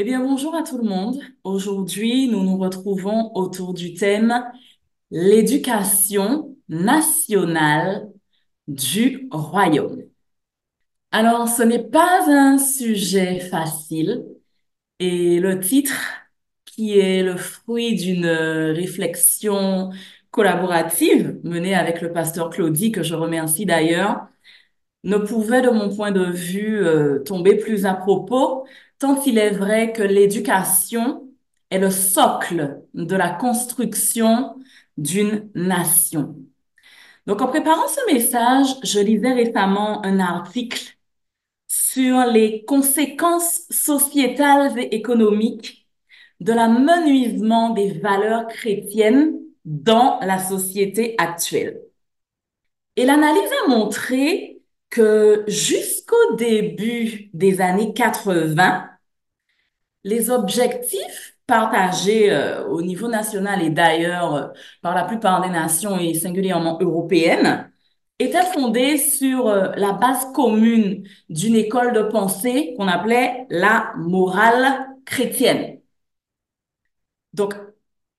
Eh bien, bonjour à tout le monde. Aujourd'hui, nous nous retrouvons autour du thème l'éducation nationale du royaume. Alors, ce n'est pas un sujet facile et le titre, qui est le fruit d'une réflexion collaborative menée avec le pasteur Claudie, que je remercie d'ailleurs, ne pouvait, de mon point de vue, euh, tomber plus à propos, tant il est vrai que l'éducation est le socle de la construction d'une nation. Donc, en préparant ce message, je lisais récemment un article sur les conséquences sociétales et économiques de l'amenuisement des valeurs chrétiennes dans la société actuelle. Et l'analyse a montré que jusqu'au début des années 80, les objectifs partagés euh, au niveau national et d'ailleurs euh, par la plupart des nations et singulièrement européennes étaient fondés sur euh, la base commune d'une école de pensée qu'on appelait la morale chrétienne. Donc,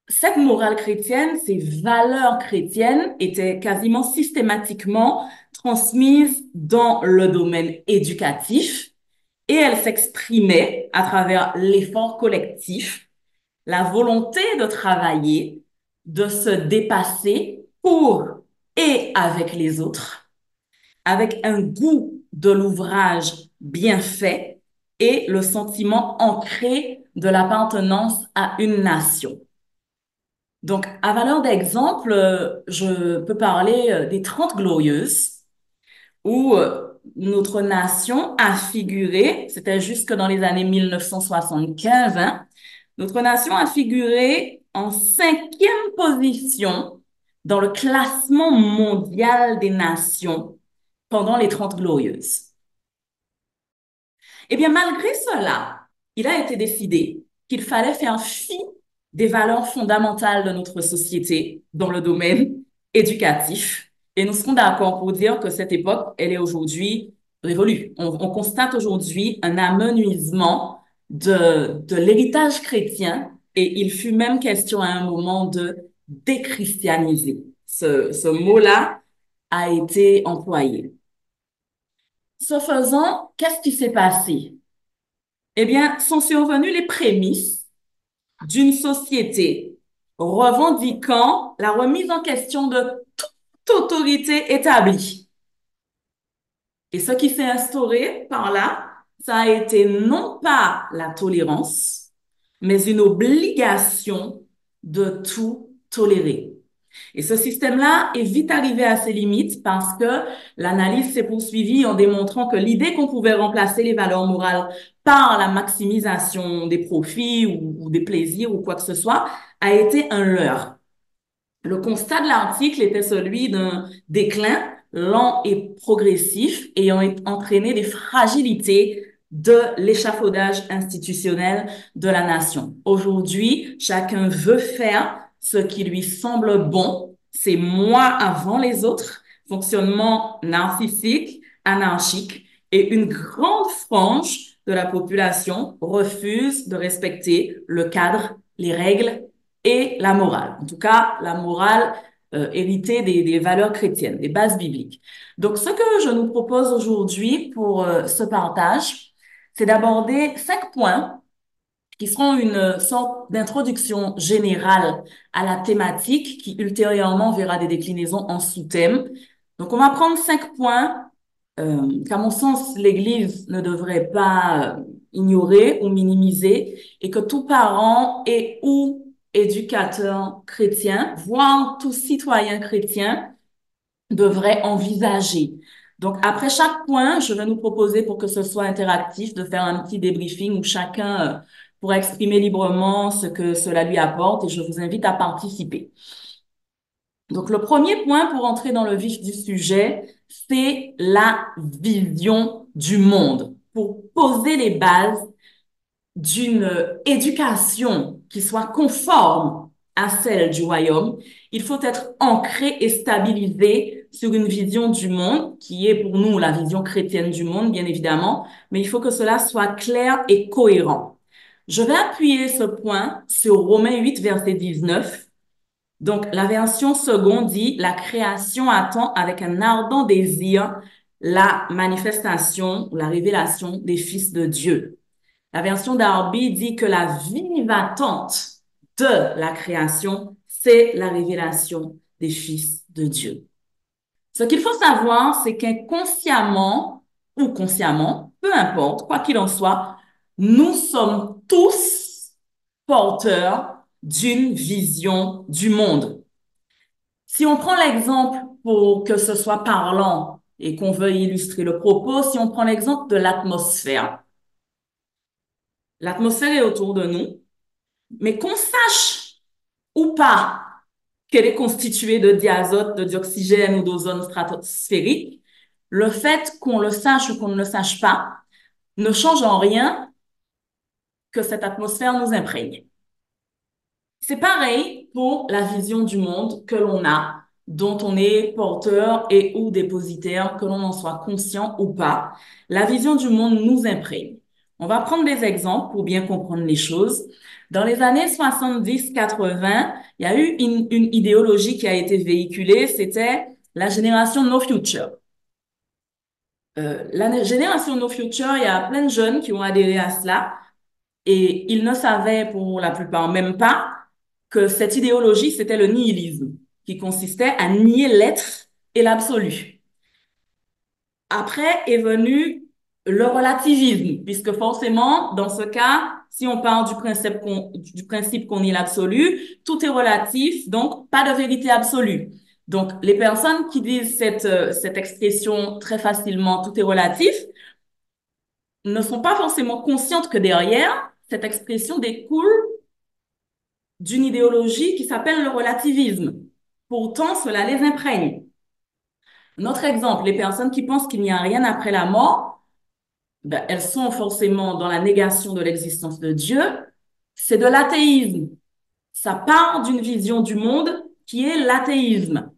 cette morale chrétienne, ces valeurs chrétiennes étaient quasiment systématiquement transmises dans le domaine éducatif et elles s'exprimaient à travers l'effort collectif, la volonté de travailler, de se dépasser pour et avec les autres, avec un goût de l'ouvrage bien fait et le sentiment ancré de l'appartenance à une nation. Donc, à valeur d'exemple, euh, je peux parler euh, des Trente Glorieuses, où euh, notre nation a figuré, c'était jusque dans les années 1975, hein, notre nation a figuré en cinquième position dans le classement mondial des nations pendant les Trente Glorieuses. Eh bien, malgré cela, il a été décidé qu'il fallait faire fi des valeurs fondamentales de notre société dans le domaine éducatif. Et nous serons d'accord pour dire que cette époque, elle est aujourd'hui révolue. On, constate aujourd'hui un amenuisement de, de l'héritage chrétien et il fut même question à un moment de déchristianiser. Ce, ce mot-là a été employé. Ce faisant, qu'est-ce qui s'est passé? Eh bien, sont survenues les prémices d'une société revendiquant la remise en question de toute autorité établie. Et ce qui s'est instauré par là, ça a été non pas la tolérance, mais une obligation de tout tolérer. Et ce système-là est vite arrivé à ses limites parce que l'analyse s'est poursuivie en démontrant que l'idée qu'on pouvait remplacer les valeurs morales par la maximisation des profits ou, des plaisirs ou quoi que ce soit a été un leurre. Le constat de l'article était celui d'un déclin lent et progressif ayant entraîné des fragilités de l'échafaudage institutionnel de la nation. Aujourd'hui, chacun veut faire ce qui lui semble bon, c'est moi avant les autres, fonctionnement narcissique, anarchique, et une grande frange de la population refuse de respecter le cadre, les règles et la morale. En tout cas, la morale euh, héritée des, valeurs chrétiennes, des bases bibliques. Donc, ce que je nous propose aujourd'hui pour euh, ce partage, c'est d'aborder cinq points qui seront une sorte d'introduction générale à la thématique qui ultérieurement verra des déclinaisons en sous-thèmes. Donc, on va prendre cinq points euh, qu'à mon sens, l'Église ne devrait pas ignorer ou minimiser et que tout parent et ou éducateur chrétien, voire tout citoyen chrétien, devrait envisager. Donc, après chaque point, je vais nous proposer, pour que ce soit interactif, de faire un petit débriefing où chacun euh, pour exprimer librement ce que cela lui apporte et je vous invite à participer. Donc, le premier point pour entrer dans le vif du sujet, c'est la vision du monde pour poser les bases d'une éducation qui soit conforme à celle du royaume. Il faut être ancré et stabilisé sur une vision du monde qui est pour nous la vision chrétienne du monde, bien évidemment, mais il faut que cela soit clair et cohérent. Je vais appuyer ce point sur Romains 8, verset 19. Donc, la version seconde dit, la création attend avec un ardent désir la manifestation, la révélation des fils de Dieu. La version d'Arby dit que la vive attente de la création, c'est la révélation des fils de Dieu. Ce qu'il faut savoir, c'est qu'inconsciemment ou consciemment, peu importe, quoi qu'il en soit, nous sommes tous porteurs d'une vision du monde. Si on prend l'exemple pour que ce soit parlant et qu'on veuille illustrer le propos, si on prend l'exemple de l'atmosphère. L'atmosphère est autour de nous, mais qu'on sache ou pas qu'elle est constituée de diazote, de dioxygène ou d'ozone stratosphérique, le fait qu'on le sache ou qu'on ne le sache pas ne change en rien que cette atmosphère nous imprègne. C'est pareil pour la vision du monde que l'on a, dont on est porteur et ou dépositaire, que l'on en soit conscient ou pas. La vision du monde nous imprègne. On va prendre des exemples pour bien comprendre les choses. Dans les années 70-80, il y a eu une, idéologie qui a été véhiculée, c'était la génération No Future. Euh, la génération No Future, il y a plein de jeunes qui ont adhéré à cela et ils ne savaient pour la plupart même pas que cette idéologie, c'était le nihilisme, qui consistait à nier l'être et l'absolu. Après est venu le relativisme, puisque forcément, dans ce cas, si on parle du principe qu'on, du principe qu'on nie l'absolu, tout est relatif, donc pas de vérité absolue. Donc, les personnes qui disent cette, euh, cette expression très facilement, tout est relatif, ne sont pas forcément conscientes que derrière, cette expression découle d'une idéologie qui s'appelle le relativisme. Pourtant, cela les imprègne. Notre exemple, les personnes qui pensent qu'il n'y a rien après la mort, ben, elles sont forcément dans la négation de l'existence de Dieu. C'est de l'athéisme. Ça part d'une vision du monde qui est l'athéisme.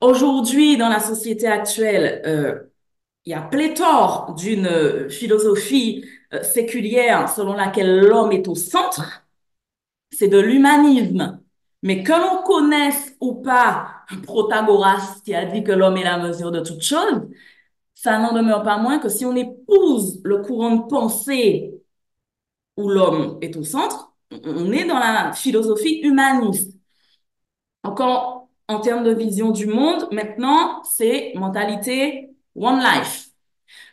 Aujourd'hui, dans la société actuelle, euh, il y a pléthore d'une philosophie euh, séculière selon laquelle l'homme est au centre c'est de l'humanisme. Mais que l'on connaisse ou pas Protagoras qui a dit que l'homme est la mesure de toute chose, ça n'en demeure pas moins que si on épouse le courant de pensée où l'homme est au centre, on est dans la philosophie humaniste. Encore en termes de vision du monde, maintenant, c'est mentalité one life.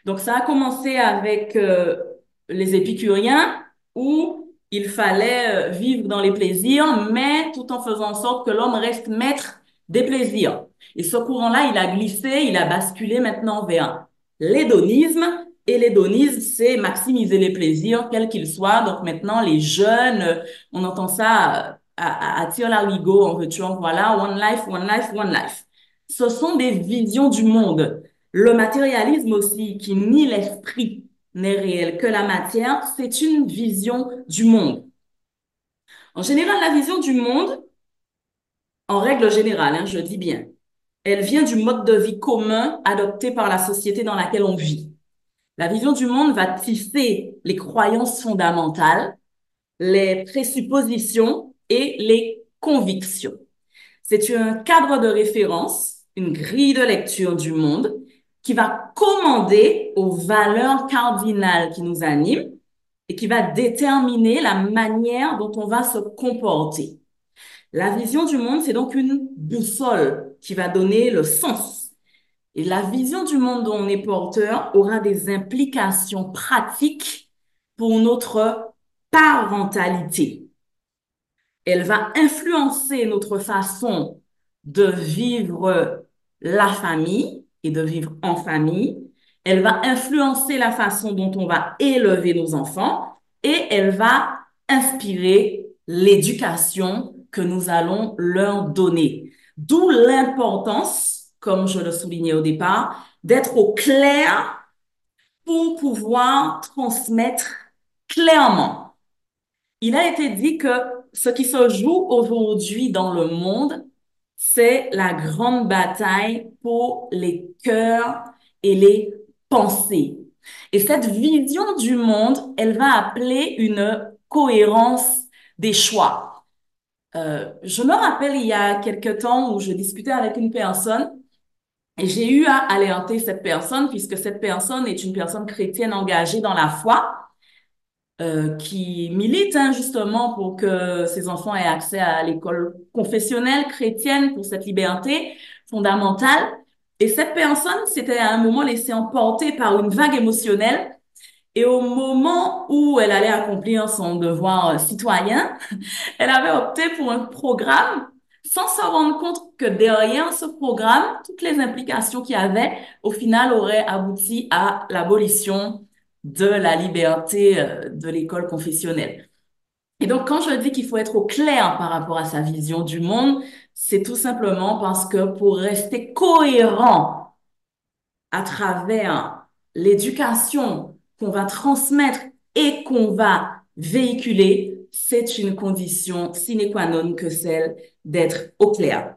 Donc ça a commencé avec euh, les épicuriens où il fallait euh, vivre dans les plaisirs, mais tout en faisant en sorte que l'homme reste maître des plaisirs. Et ce courant-là, il a glissé, il a basculé maintenant vers l'hédonisme. Et l'hédonisme, c'est maximiser les plaisirs, quels qu'ils soient. Donc maintenant, les jeunes, on entend ça à, à, à tir larigot, en veux voilà, one life, one life, one life. Ce sont des visions du monde. Le matérialisme aussi, qui nie l'esprit, n'est réel que la matière, c'est une vision du monde. En général, la vision du monde, en règle générale, hein, je dis bien, elle vient du mode de vie commun adopté par la société dans laquelle on vit. La vision du monde va tisser les croyances fondamentales, les présuppositions et les convictions. C'est un cadre de référence, une grille de lecture du monde qui va commander aux valeurs cardinales qui nous animent et qui va déterminer la manière dont on va se comporter. La vision du monde, c'est donc une boussole qui va donner le sens. Et la vision du monde dont on est porteur aura des implications pratiques pour notre parentalité. Elle va influencer notre façon de vivre la famille, et de vivre en famille. Elle va influencer la façon dont on va élever nos enfants et elle va inspirer l'éducation que nous allons leur donner. D'où l'importance, comme je le soulignais au départ, d'être au clair pour pouvoir transmettre clairement. Il a été dit que ce qui se joue aujourd'hui dans le monde c'est la grande bataille pour les cœurs et les pensées. Et cette vision du monde, elle va appeler une cohérence des choix. Euh, je me rappelle il y a quelque temps où je discutais avec une personne et j'ai eu à alerter cette personne puisque cette personne est une personne chrétienne engagée dans la foi. Euh, qui milite hein, justement pour que ses enfants aient accès à l'école confessionnelle chrétienne pour cette liberté fondamentale. Et cette personne s'était à un moment laissée emporter par une vague émotionnelle. Et au moment où elle allait accomplir son devoir euh, citoyen, elle avait opté pour un programme sans se rendre compte que derrière ce programme, toutes les implications qu'il y avait, au final, auraient abouti à l'abolition de la liberté euh, de l'école confessionnelle. Et donc, quand je dis qu'il faut être au clair par rapport à sa vision du monde, c'est tout simplement parce que pour rester cohérent à travers l'éducation qu'on va transmettre et qu'on va véhiculer, c'est une condition sine qua non que celle d'être au clair.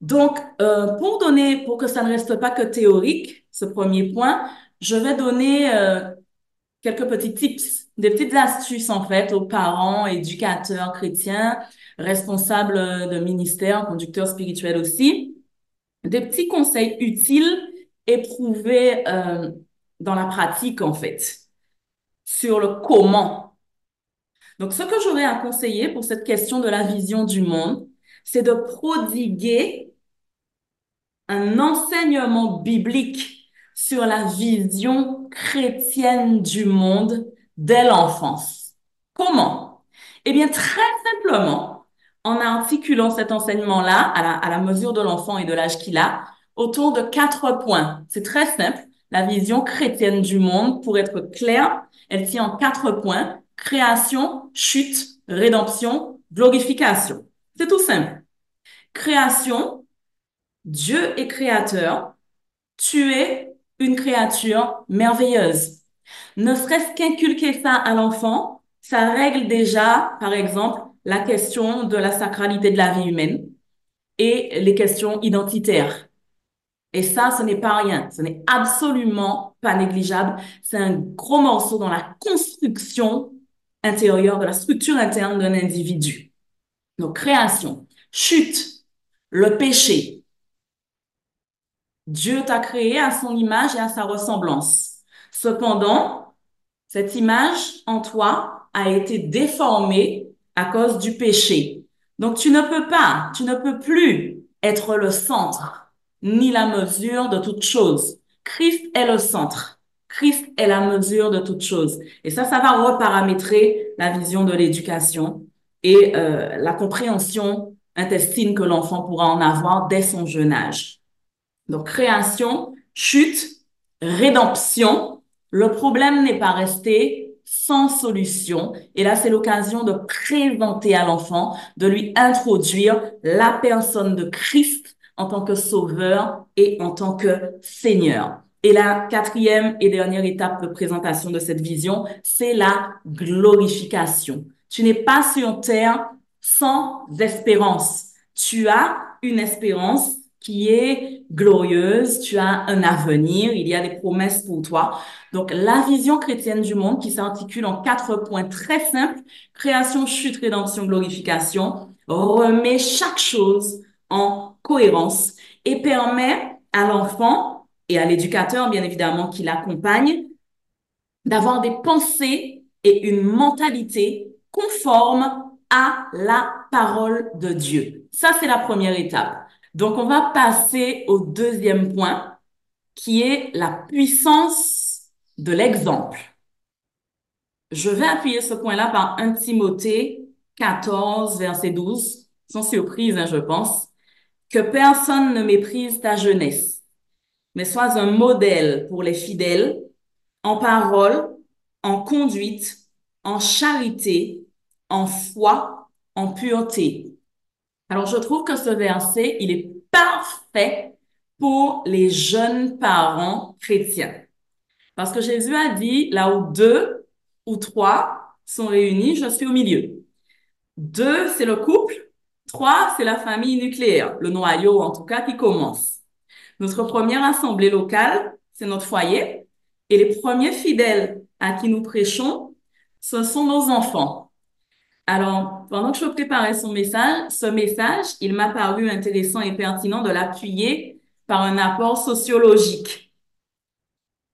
Donc, euh, pour donner, pour que ça ne reste pas que théorique, ce premier point, je vais donner euh, quelques petits tips, des petites astuces en fait aux parents, éducateurs chrétiens, responsables de ministères, conducteurs spirituels aussi, des petits conseils utiles éprouvés euh, dans la pratique en fait sur le comment. Donc, ce que j'aurais à conseiller pour cette question de la vision du monde, c'est de prodiguer un enseignement biblique sur la vision chrétienne du monde dès l'enfance. Comment? Eh bien, très simplement, en articulant cet enseignement-là à la, à la mesure de l'enfant et de l'âge qu'il a, autour de quatre points. C'est très simple. La vision chrétienne du monde, pour être clair, elle tient en quatre points. Création, chute, rédemption, glorification. C'est tout simple. Création, Dieu est créateur. Tu es une créature merveilleuse. Ne serait-ce qu'inculquer ça à l'enfant, ça règle déjà, par exemple, la question de la sacralité de la vie humaine et les questions identitaires. Et ça, ce n'est pas rien, ce n'est absolument pas négligeable. C'est un gros morceau dans la construction intérieure, de la structure interne d'un individu. Donc, création, chute, le péché, Dieu t'a créé à son image et à sa ressemblance. Cependant, cette image en toi a été déformée à cause du péché. Donc tu ne peux pas, tu ne peux plus être le centre ni la mesure de toute chose. Christ est le centre. Christ est la mesure de toute chose. Et ça, ça va reparamétrer la vision de l'éducation et euh, la compréhension intestine que l'enfant pourra en avoir dès son jeune âge. Donc, création, chute, rédemption. Le problème n'est pas resté sans solution. Et là, c'est l'occasion de présenter à l'enfant, de lui introduire la personne de Christ en tant que sauveur et en tant que Seigneur. Et la quatrième et dernière étape de présentation de cette vision, c'est la glorification. Tu n'es pas sur terre sans espérance. Tu as une espérance qui est glorieuse, tu as un avenir, il y a des promesses pour toi. Donc, la vision chrétienne du monde qui s'articule en quatre points très simples, création, chute, rédemption, glorification, remet chaque chose en cohérence et permet à l'enfant et à l'éducateur, bien évidemment, qui l'accompagne, d'avoir des pensées et une mentalité conformes à la parole de Dieu. Ça, c'est la première étape. Donc, on va passer au deuxième point, qui est la puissance de l'exemple. Je vais appuyer ce point-là par 1 Timothée 14, verset 12, sans surprise, hein, je pense. Que personne ne méprise ta jeunesse, mais sois un modèle pour les fidèles en parole, en conduite, en charité, en foi, en pureté. Alors, je trouve que ce verset, il est parfait pour les jeunes parents chrétiens. Parce que Jésus a dit, là où deux ou trois sont réunis, je suis au milieu. Deux, c'est le couple. Trois, c'est la famille nucléaire, le noyau en tout cas qui commence. Notre première assemblée locale, c'est notre foyer. Et les premiers fidèles à qui nous prêchons Ce sont nos enfants. Alors, pendant que je préparais son message, ce message, il m'a paru intéressant et pertinent de l'appuyer par un apport sociologique.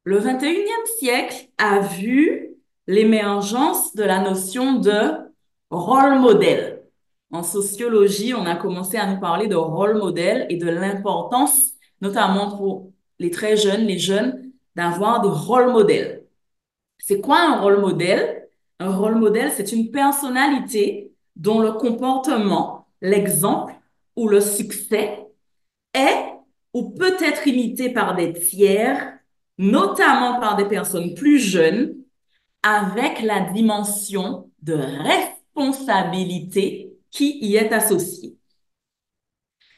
Le 21e siècle a vu l'émergence de la notion de rôle modèle. En sociologie, on a commencé à nous parler de rôle modèle et de l'importance, notamment pour les très jeunes, les jeunes, d'avoir des rôles modèles. C'est quoi un rôle modèle? Un rôle modèle, c'est une personnalité dont le comportement, l'exemple ou le succès est ou peut être imité par des tiers, notamment par des personnes plus jeunes, avec la dimension de responsabilité qui y est associée.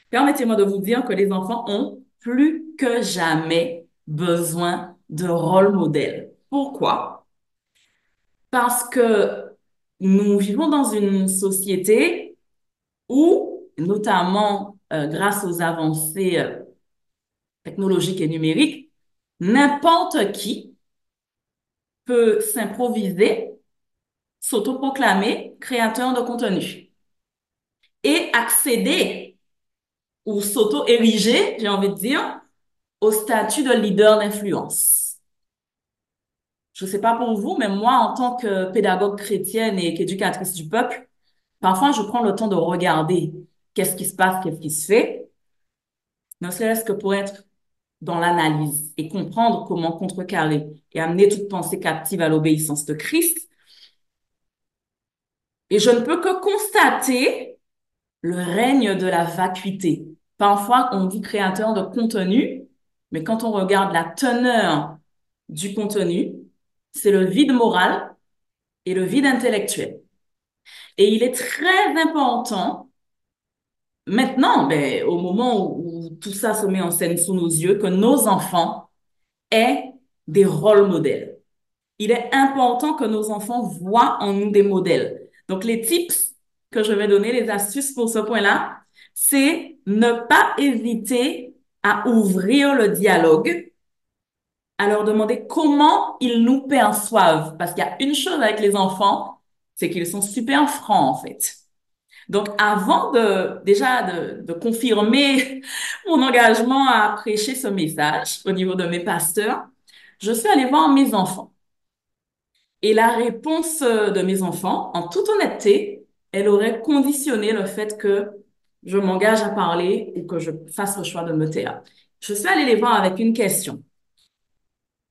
Permettez-moi de vous dire que les enfants ont plus que jamais besoin de rôle modèle. Pourquoi? Parce que nous vivons dans une société où, notamment euh, grâce aux avancées euh, technologiques et numériques, n'importe qui peut s'improviser, s'autoproclamer créateur de contenu et accéder ou s'auto-ériger, j'ai envie de dire, au statut de leader d'influence. Je ne sais pas pour vous, mais moi, en tant que pédagogue chrétienne et qu'éducatrice du peuple, parfois, je prends le temps de regarder qu'est-ce qui se passe, qu'est-ce qui se fait, ne serait-ce que pour être dans l'analyse et comprendre comment contrecarrer et amener toute pensée captive à l'obéissance de Christ. Et je ne peux que constater le règne de la vacuité. Parfois, on dit créateur de contenu, mais quand on regarde la teneur du contenu, c'est le vide moral et le vide intellectuel. Et il est très important maintenant, ben, au moment où, tout ça se met en scène sous nos yeux, que nos enfants aient des rôles modèles. Il est important que nos enfants voient en nous des modèles. Donc, les tips que je vais donner, les astuces pour ce point-là, c'est ne pas hésiter à ouvrir le dialogue, à leur demander comment ils nous perçoivent. Parce qu'il y a une chose avec les enfants, c'est qu'ils sont super francs, en fait. Donc, avant de déjà de, de, confirmer mon engagement à prêcher ce message au niveau de mes pasteurs, je suis allée voir mes enfants. Et la réponse de mes enfants, en toute honnêteté, elle aurait conditionné le fait que je m'engage à parler ou que je fasse le choix de me taire. Je suis allée les voir avec une question.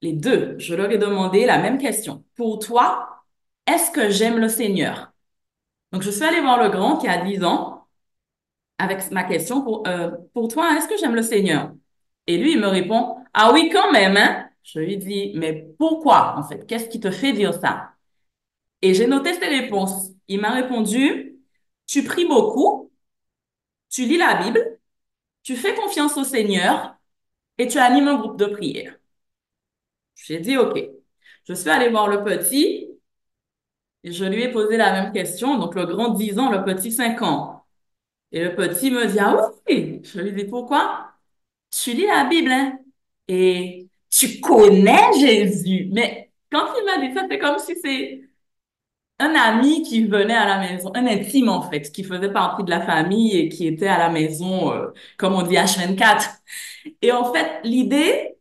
Les deux, je leur ai demandé la même question. Pour toi, est-ce que j'aime le Seigneur? Donc, je suis allée voir le grand qui a 10 ans avec ma question pour, euh, pour toi, est-ce que j'aime le Seigneur? Et lui, il me répond, ah oui, quand même, hein? Je lui dis, mais pourquoi, en fait? Qu'est-ce qui te fait dire ça? Et j'ai noté ses réponses. Il m'a répondu, tu pries beaucoup, tu lis la Bible, tu fais confiance au Seigneur et tu animes un groupe de prière. J'ai dit, OK. Je suis allée voir le petit je lui ai posé la même question. Donc, le grand 10 ans, le petit 5 ans. Et le petit me dit, ah oui. Je lui dis, pourquoi? Tu lis la Bible, hein? Et tu connais Jésus. Mais quand il m'a dit ça, c'est comme si c'est un ami qui venait à la maison, un intime en fait, qui faisait partie de la famille et qui était à la maison, euh, comme on dit H24. Et en fait, l'idée,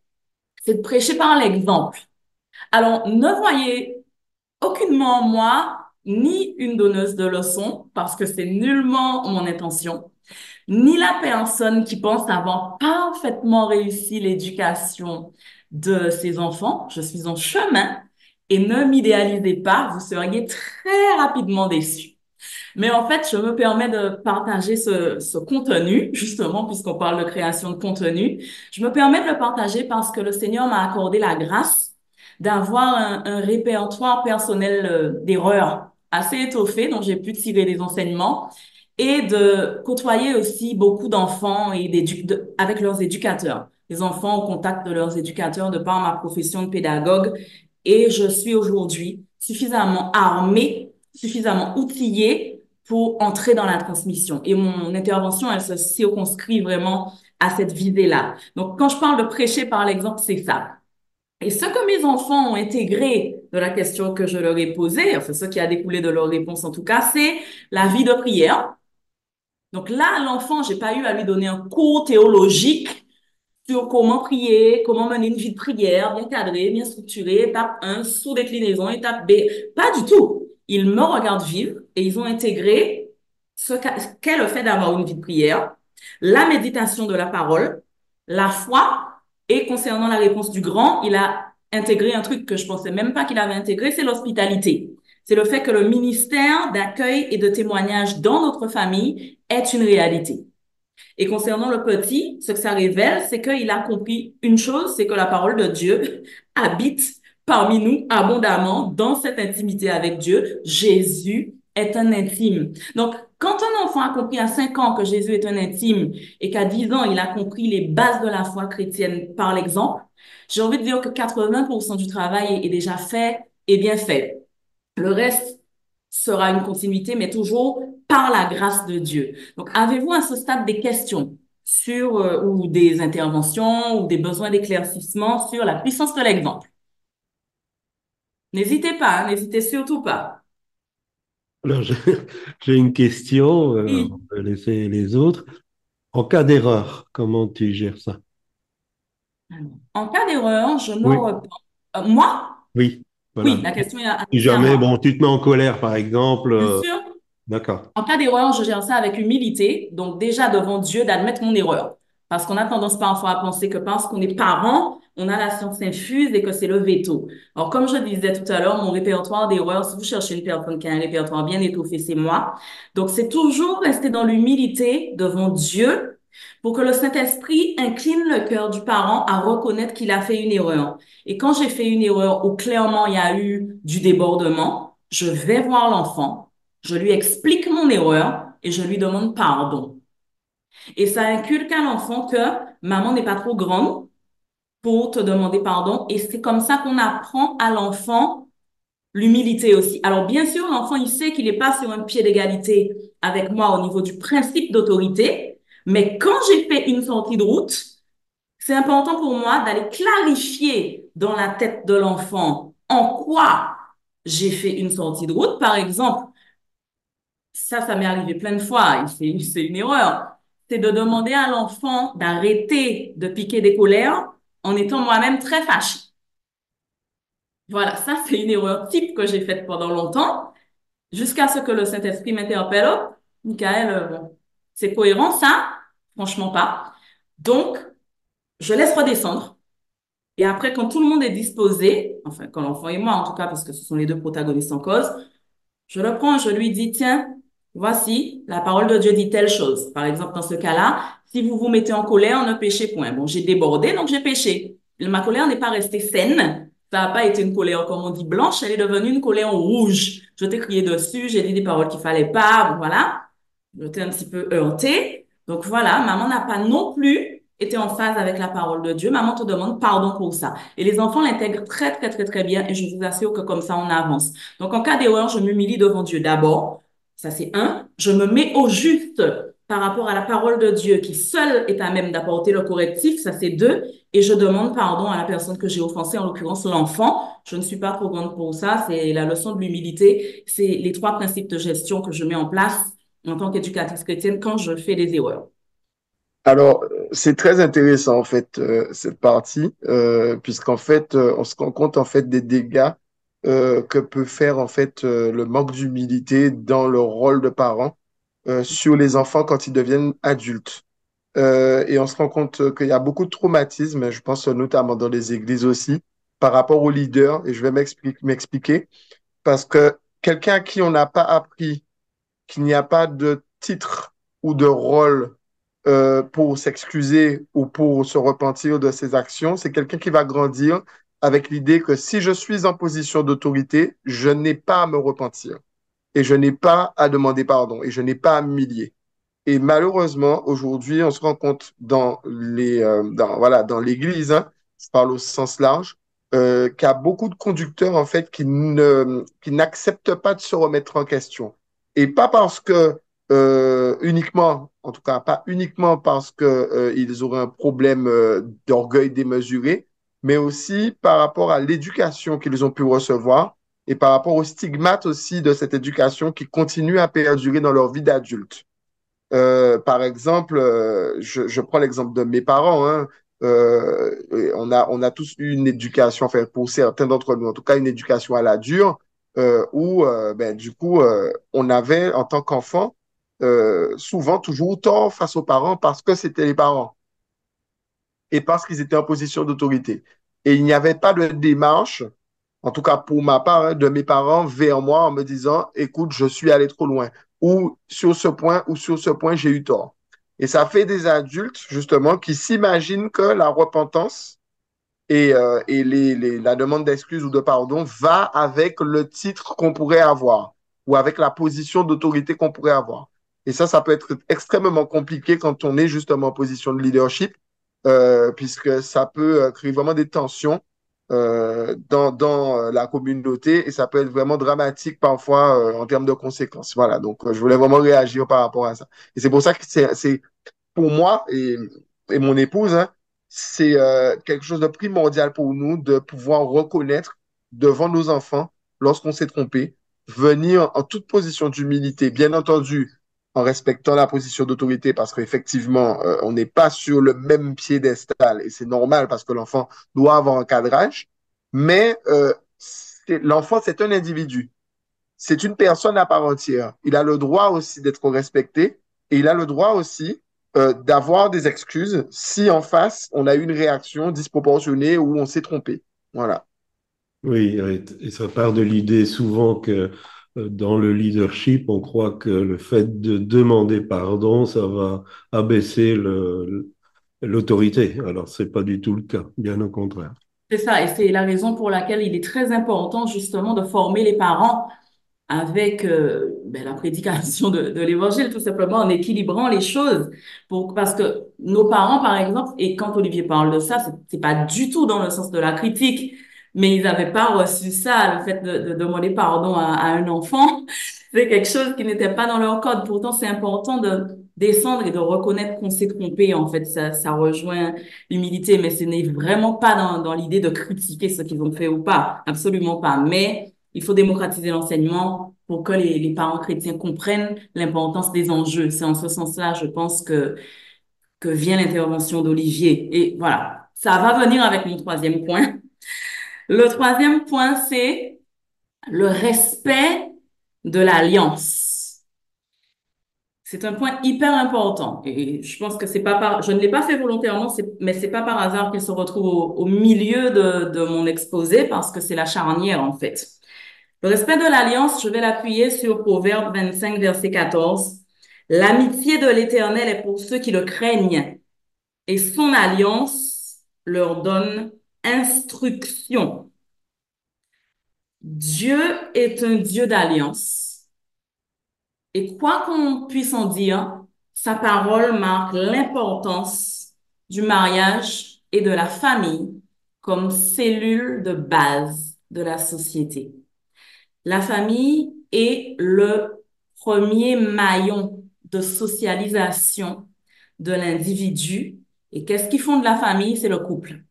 c'est de prêcher par l'exemple. Alors, ne voyez aucunement moi, ni une donneuse de leçons, parce que c'est nullement mon intention, ni la personne qui pense avoir parfaitement réussi l'éducation de ses enfants. Je suis en chemin et ne m'idéalisez pas, vous seriez très rapidement déçus. Mais en fait, je me permets de partager ce, ce contenu, justement, puisqu'on parle de création de contenu. Je me permets de le partager parce que le Seigneur m'a accordé la grâce d'avoir un, répertoire personnel euh, d'erreurs assez étoffé dont j'ai pu tirer des enseignements et de côtoyer aussi beaucoup d'enfants et avec leurs éducateurs. Les enfants au contact de leurs éducateurs de par ma profession de pédagogue et je suis aujourd'hui suffisamment armée, suffisamment outillée pour entrer dans la transmission. Et mon intervention, elle se circonscrit vraiment à cette visée-là. Donc, quand je parle de prêcher par l'exemple, c'est ça Et ce que mes enfants ont intégré de la question que je leur ai posée, enfin ce qui a découlé de leur réponse en tout cas, c'est la vie de prière. Donc là, l'enfant, j'ai pas eu à lui donner un cours théologique sur comment prier, comment mener une vie de prière bien cadrée, bien structurée, étape 1, sous-déclinaison, étape B. Pas du tout. Ils me regardent vivre et ils ont intégré ce qu'est le fait d'avoir une vie de prière, la méditation de la parole, la foi, et concernant la réponse du grand, il a intégré un truc que je pensais même pas qu'il avait intégré, c'est l'hospitalité. C'est le fait que le ministère d'accueil et de témoignage dans notre famille est une réalité. Et concernant le petit, ce que ça révèle, c'est qu'il a compris une chose, c'est que la parole de Dieu habite parmi nous abondamment dans cette intimité avec Dieu. Jésus est un intime. Donc, quand un enfant a compris à 5 ans que Jésus est un intime et qu'à 10 ans, il a compris les bases de la foi chrétienne par l'exemple, j'ai envie de dire que 80% du travail est déjà fait et bien fait. Le reste sera une continuité, mais toujours par la grâce de Dieu. Donc, avez-vous à ce stade des questions sur euh, ou des interventions ou des besoins d'éclaircissement sur la puissance de l'exemple? N'hésitez pas, hein, n'hésitez surtout pas. Alors, j'ai une question, euh, on peut laisser les autres. En cas d'erreur, comment tu gères ça? En cas d'erreur, je me oui. Euh, moi? Oui. Oui, la question est. Si jamais, bon, tu te mets en colère, par exemple. Bien sûr. D'accord. En cas d'erreur, je gère ça avec humilité. Donc, déjà devant Dieu, d'admettre mon erreur. Parce qu'on a tendance parfois à penser que parce qu'on est parent, on a la science infuse et que c'est le veto. Alors, comme je disais tout à l'heure, mon répertoire d'erreurs, si vous cherchez une personne qui a un répertoire bien étoffé, c'est moi. Donc, c'est toujours rester dans l'humilité devant Dieu pour que le Saint-Esprit incline le cœur du parent à reconnaître qu'il a fait une erreur. Et quand j'ai fait une erreur où clairement il y a eu du débordement, je vais voir l'enfant, je lui explique mon erreur et je lui demande pardon. Et ça inculque à l'enfant que maman n'est pas trop grande pour te demander pardon. Et c'est comme ça qu'on apprend à l'enfant l'humilité aussi. Alors bien sûr, l'enfant, il sait qu'il n'est pas sur un pied d'égalité avec moi au niveau du principe d'autorité, mais quand j'ai fait une sortie de route, c'est important pour moi d'aller clarifier dans la tête de l'enfant en quoi j'ai fait une sortie de route. Par exemple, ça, ça m'est arrivé plein de fois, c'est une erreur c'est de demander à l'enfant d'arrêter de piquer des colères en étant moi-même très fâchée. Voilà, ça c'est une erreur type que j'ai faite pendant longtemps, jusqu'à ce que le Saint-Esprit m'interpelle. Oh, Michael, euh, c'est cohérent ça? Franchement pas. Donc, je laisse redescendre. Et après, quand tout le monde est disposé, enfin, quand l'enfant et moi en tout cas, parce que ce sont les deux protagonistes en cause, je le prends, je lui dis, tiens, Voici, la parole de Dieu dit telle chose. Par exemple, dans ce cas-là, si vous vous mettez en colère, ne péchez point. Bon, j'ai débordé, donc j'ai péché. Ma colère n'est pas restée saine. Ça n'a pas été une colère, comme on dit, blanche. Elle est devenue une colère rouge. Je t'ai crié dessus, j'ai dit des paroles qu'il fallait pas. Voilà. J'étais un petit peu heurtée. Donc voilà, maman n'a pas non plus été en phase avec la parole de Dieu. Maman te demande pardon pour ça. Et les enfants l'intègrent très, très, très, très bien. Et je vous assure que comme ça, on avance. Donc, en cas d'erreur, je m'humilie devant Dieu d'abord. Ça, c'est un. Je me mets au juste par rapport à la parole de Dieu qui seule est à même d'apporter le correctif. Ça, c'est deux. Et je demande pardon à la personne que j'ai offensée, en l'occurrence l'enfant. Je ne suis pas trop grande pour ça. C'est la leçon de l'humilité. C'est les trois principes de gestion que je mets en place en tant qu'éducatrice chrétienne quand je fais des erreurs. Alors, c'est très intéressant en fait euh, cette partie, euh, puisqu'en fait, euh, on se rend compte en fait des dégâts euh, que peut faire en fait euh, le manque d'humilité dans le rôle de parent euh, sur les enfants quand ils deviennent adultes. et on se rend compte qu'il y a beaucoup de traumatismes, je pense notamment dans les églises aussi, par rapport aux leaders, et je vais m'expliquer, parce que quelqu'un à qui on n'a pas appris qu'il n'y a pas de titre ou de rôle pour s'excuser ou pour se repentir de ses actions, c'est quelqu'un qui va grandir avec l'idée que si je suis en position d'autorité, je n'ai pas à me repentir et je n'ai pas à demander pardon et je n'ai pas à m'humilier. Et malheureusement, aujourd'hui, on se rend compte dans les, euh, voilà, dans l'Église, hein, je parle au sens large, euh, qu'il y a beaucoup de conducteurs en fait qui ne, qui n'acceptent pas de se remettre en question. Et pas parce que euh, uniquement, en tout cas pas uniquement parce que ils auraient un problème d'orgueil démesuré, mais aussi par rapport à l'éducation qu'ils ont pu recevoir et par rapport aux stigmates aussi de cette éducation qui continue à perdurer dans leur vie d'adulte. Euh, par exemple, euh, je, prends l'exemple de mes parents. Hein. Euh, on, a, on a tous eu une éducation, enfin pour certains d'entre nous, en tout cas une éducation à la dure, où ben, du coup, on avait en tant qu'enfant souvent toujours tort face aux parents parce que c'était les parents et parce qu'ils étaient en position d'autorité. Et il n'y avait pas de démarche en tout cas pour ma part, hein, de mes parents vers moi en me disant, écoute, je suis allé trop loin, ou sur ce point, ou sur ce point, j'ai eu tort. Et ça fait des adultes, justement, qui s'imaginent que la repentance et, euh, et la demande d'excuse ou de pardon va avec le titre qu'on pourrait avoir, ou avec la position d'autorité qu'on pourrait avoir. Et ça, ça peut être extrêmement compliqué quand on est justement en position de leadership, euh, puisque ça peut euh, créer vraiment des tensions euh, dans, dans euh, la communauté et ça peut être vraiment dramatique parfois euh, en termes de conséquences. Voilà, donc je voulais vraiment réagir par rapport à ça. Et c'est pour ça que c'est pour moi et, et mon épouse, hein, c'est quelque chose de primordial pour nous de pouvoir reconnaître devant nos enfants lorsqu'on s'est trompé, venir en toute position d'humilité, bien entendu, en respectant la position d'autorité parce qu'effectivement, euh, on n'est pas sur le même piédestal et c'est normal parce que l'enfant doit avoir un cadrage, mais euh, l'enfant, c'est un individu. C'est une personne à part entière. Il a le droit aussi d'être respecté et il a le droit aussi euh, d'avoir des excuses si en face, on a eu une réaction disproportionnée ou on s'est trompé. Voilà. Oui, et ça part de l'idée souvent que dans le leadership, on croit que le fait de demander pardon, ça va abaisser l'autorité. Alors, c'est pas du tout le cas, bien au contraire. C'est ça, et c'est la raison pour laquelle il est très important justement de former les parents avec euh, ben, la prédication de, l'évangile, tout simplement en équilibrant les choses. Parce que nos parents, par exemple, et quand Olivier parle de ça, c'est pas du tout dans le sens de la critique, mais ils n'avaient pas reçu ça, le fait de, de demander pardon à, à un enfant. C'est quelque chose qui n'était pas dans leur code. Pourtant, c'est important de descendre et de reconnaître qu'on s'est trompé. En fait, ça, ça rejoint l'humilité, mais ce n'est vraiment pas dans, dans l'idée de critiquer ce qu'ils ont fait ou pas. Absolument pas. Mais il faut démocratiser l'enseignement pour que les, les parents chrétiens comprennent l'importance des enjeux. C'est en ce sens-là, je pense que que vient l'intervention d'Olivier. Et voilà, ça va venir avec mon troisième point. Le troisième point, c'est le respect de l'alliance. C'est un point hyper important et je pense que c'est pas par, je ne l'ai pas fait volontairement, mais c'est pas par hasard qu'il se retrouve au, milieu de, de mon exposé parce que c'est la charnière en fait. Le respect de l'alliance, je vais l'appuyer sur Proverbe 25, verset 14. L'amitié de l'Éternel est pour ceux qui le craignent et son alliance leur donne instruction. Dieu est un Dieu d'alliance. Et quoi qu'on puisse en dire, sa parole marque l'importance du mariage et de la famille comme cellule de base de la société. La famille est le premier maillon de socialisation de l'individu. Et qu'est-ce qui fonde la famille? C'est le couple.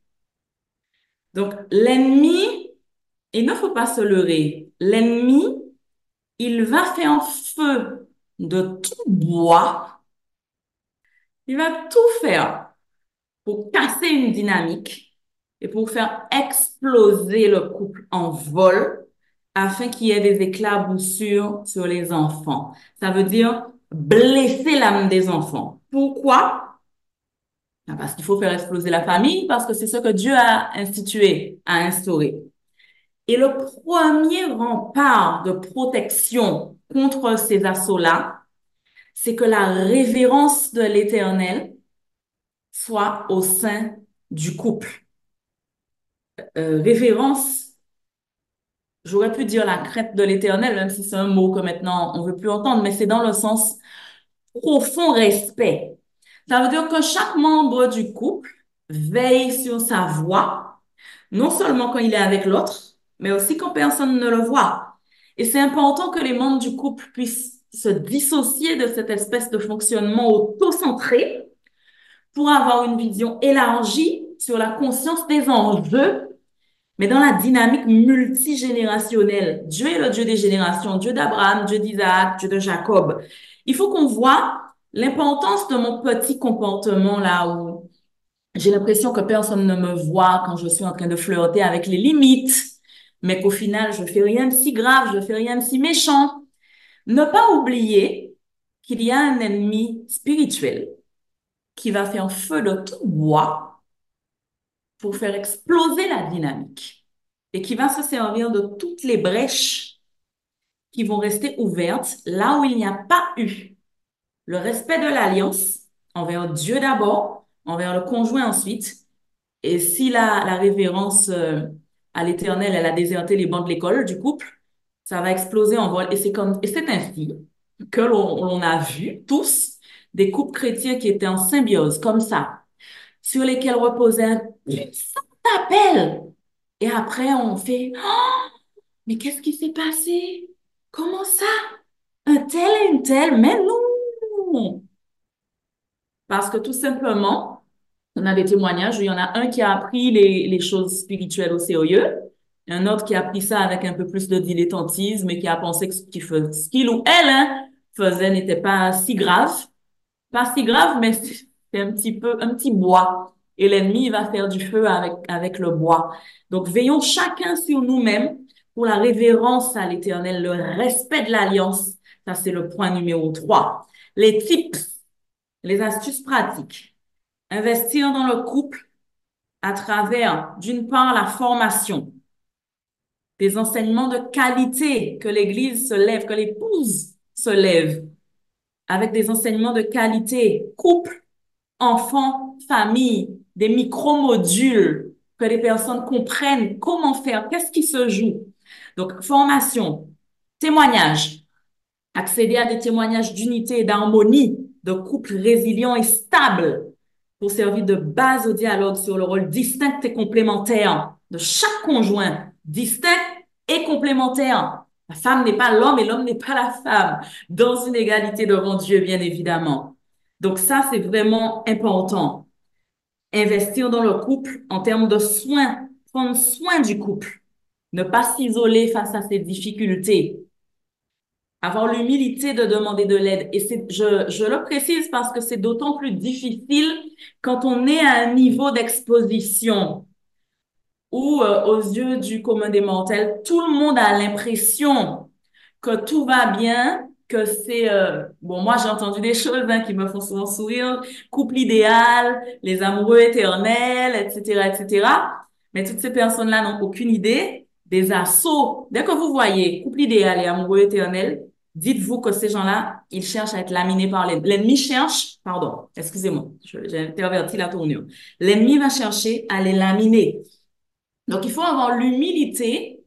Donc, l'ennemi, il ne faut pas se leurrer. L'ennemi, il va faire feu de tout bois. Il va tout faire pour casser une dynamique et pour faire exploser le couple en vol afin qu'il y ait des éclaboussures sur les enfants. Ça veut dire blesser l'âme des enfants. Pourquoi? Parce qu'il faut faire exploser la famille, parce que c'est ce que Dieu a institué, a instauré. Et le premier rempart de protection contre ces assauts-là, c'est que la révérence de l'Éternel soit au sein du couple. Euh, révérence, j'aurais pu dire la crainte de l'Éternel, même si c'est un mot que maintenant on veut plus entendre, mais c'est dans le sens profond respect ça veut dire que chaque membre du couple veille sur sa voix, non seulement quand il est avec l'autre, mais aussi quand personne ne le voit. Et c'est important que les membres du couple puissent se dissocier de cette espèce de fonctionnement auto-centré pour avoir une vision élargie sur la conscience des enjeux, mais dans la dynamique multigénérationnelle. Dieu est le Dieu des générations, Dieu d'Abraham, Dieu d'Isaac, Dieu de Jacob. Il faut qu'on voit l'importance de mon petit comportement là où j'ai l'impression que personne ne me voit quand je suis en train de flirter avec les limites, mais qu'au final, je fais rien de si grave, je fais rien de si méchant. Ne pas oublier qu'il y a un ennemi spirituel qui va faire feu de tout bois pour faire exploser la dynamique et qui va se servir de toutes les brèches qui vont rester ouvertes là où il n'y a pas eu le respect de l'alliance envers Dieu d'abord, envers le conjoint ensuite. Et si la, la révérence euh, à l'éternel, elle a déserté les bancs de l'école du couple, ça va exploser en vol. Et c'est comme, et c'est ainsi que l'on a vu tous des couples chrétiens qui étaient en symbiose, comme ça, sur lesquels reposait un appel. Et après, on fait, oh, mais qu'est-ce qui s'est passé? Comment ça? Un tel et une telle, mais Parce que tout simplement, on a des témoignages où il y en a un qui a appris les, les choses spirituelles au sérieux, un autre qui a pris ça avec un peu plus de dilettantisme et qui a pensé que ce qu'il ou elle hein, faisait n'était pas si grave. Pas si grave, mais c'est un petit peu, un petit bois. Et l'ennemi va faire du feu avec, avec le bois. Donc, veillons chacun sur nous-mêmes pour la révérence à l'éternel, le respect de l'alliance. Ça, c'est le point numéro 3. Les tips, les astuces pratiques. Investir dans le couple à travers, d'une part, la formation, des enseignements de qualité, que l'Église se lève, que l'épouse se lève, avec des enseignements de qualité, couple, enfants, famille, des micro-modules, que les personnes comprennent comment faire, qu'est-ce qui se joue. Donc, formation, témoignage, accéder à des témoignages d'unité et d'harmonie, de couple résilient et stable pour servir de base au dialogue sur le rôle distinct et complémentaire de chaque conjoint, distinct et complémentaire. La femme n'est pas l'homme et l'homme n'est pas la femme, dans une égalité devant Dieu, bien évidemment. Donc ça, c'est vraiment important. Investir dans le couple en termes de soins, prendre soin du couple, ne pas s'isoler face à ses difficultés, avoir l'humilité de demander de l'aide. Et je, je le précise parce que c'est d'autant plus difficile quand on est à un niveau d'exposition où, euh, aux yeux du commun des mortels, tout le monde a l'impression que tout va bien, que c'est euh, bon moi j'ai entendu des choses hein, qui me font souvent sourire. Couple idéal les amoureux éternels etc etc mais toutes ces personnes là n'ont aucune idée des assauts. Dès que vous voyez couple idéal et amoureux éternel dites-vous que ces gens-là ils cherchent à être laminés par l'ennemi l'ennemi cherche pardon excusez-moi j'ai interverti la tournure. L'ennemi va chercher à les laminer. Donc il faut avoir l'humilité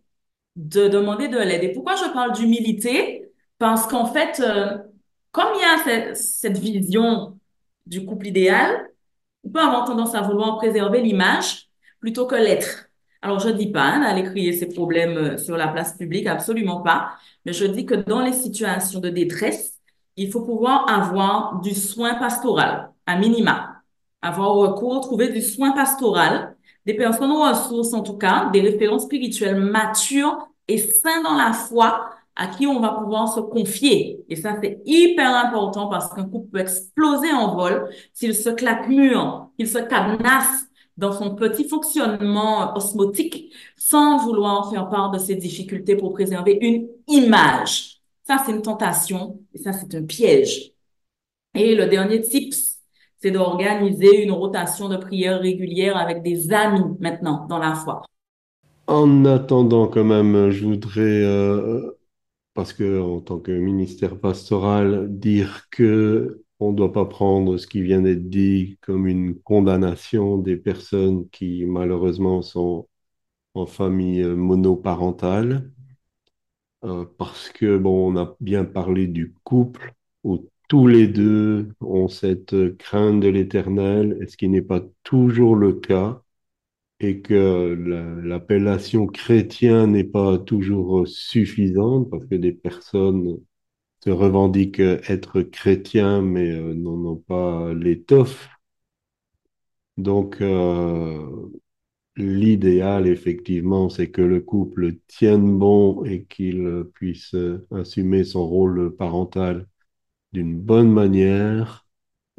de demander de l'aide. Et pourquoi je parle d'humilité? Parce qu'en fait, euh, comme il y a cette, cette, vision du couple idéal, on peut avoir tendance à vouloir préserver l'image plutôt que l'être. Alors, je dis pas hein, d'aller crier ses problèmes euh, sur la place publique, absolument pas. Mais je dis que dans les situations de détresse, il faut pouvoir avoir du soin pastoral, à minima. Avoir recours, trouver du soin pastoral, des personnes ressources en tout cas, des références spirituelles matures et sains dans la foi à qui on va pouvoir se confier. Et ça, c'est hyper important parce qu'un couple peut exploser en vol s'il se claque mûr, qu'il se cadenasse dans son petit fonctionnement osmotique sans vouloir faire part de ses difficultés pour préserver une image. Ça, c'est une tentation et ça, c'est un piège. Et le dernier tips, c'est d'organiser une rotation de prières régulière avec des amis maintenant dans la foi. En attendant, quand même, je voudrais euh, parce que en tant que ministère pastoral, dire que on ne doit pas prendre ce qui vient d'être dit comme une condamnation des personnes qui malheureusement sont en famille monoparentale, euh, parce que bon, on a bien parlé du couple où tous les deux ont cette crainte de l'Éternel, ce qui n'est pas toujours le cas et que l'appellation chrétien n'est pas toujours suffisante parce que des personnes se revendiquent être chrétiens mais euh, n'en ont pas l'étoffe. Donc, euh, l'idéal, effectivement, c'est que le couple tienne bon et qu'il puisse assumer son rôle parental d'une bonne manière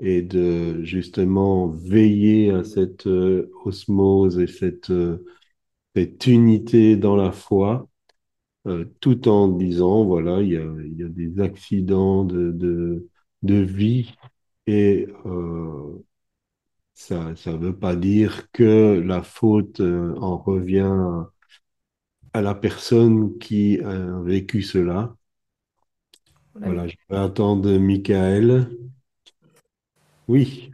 et de justement veiller à cette euh, osmose et cette, euh, cette unité dans la foi, euh, tout en disant, voilà, il y a, il y a des accidents de, de, de vie et ça ne veut pas dire que la faute en revient à la personne qui a vécu cela. Voilà, je vais attendre Michael. Oui,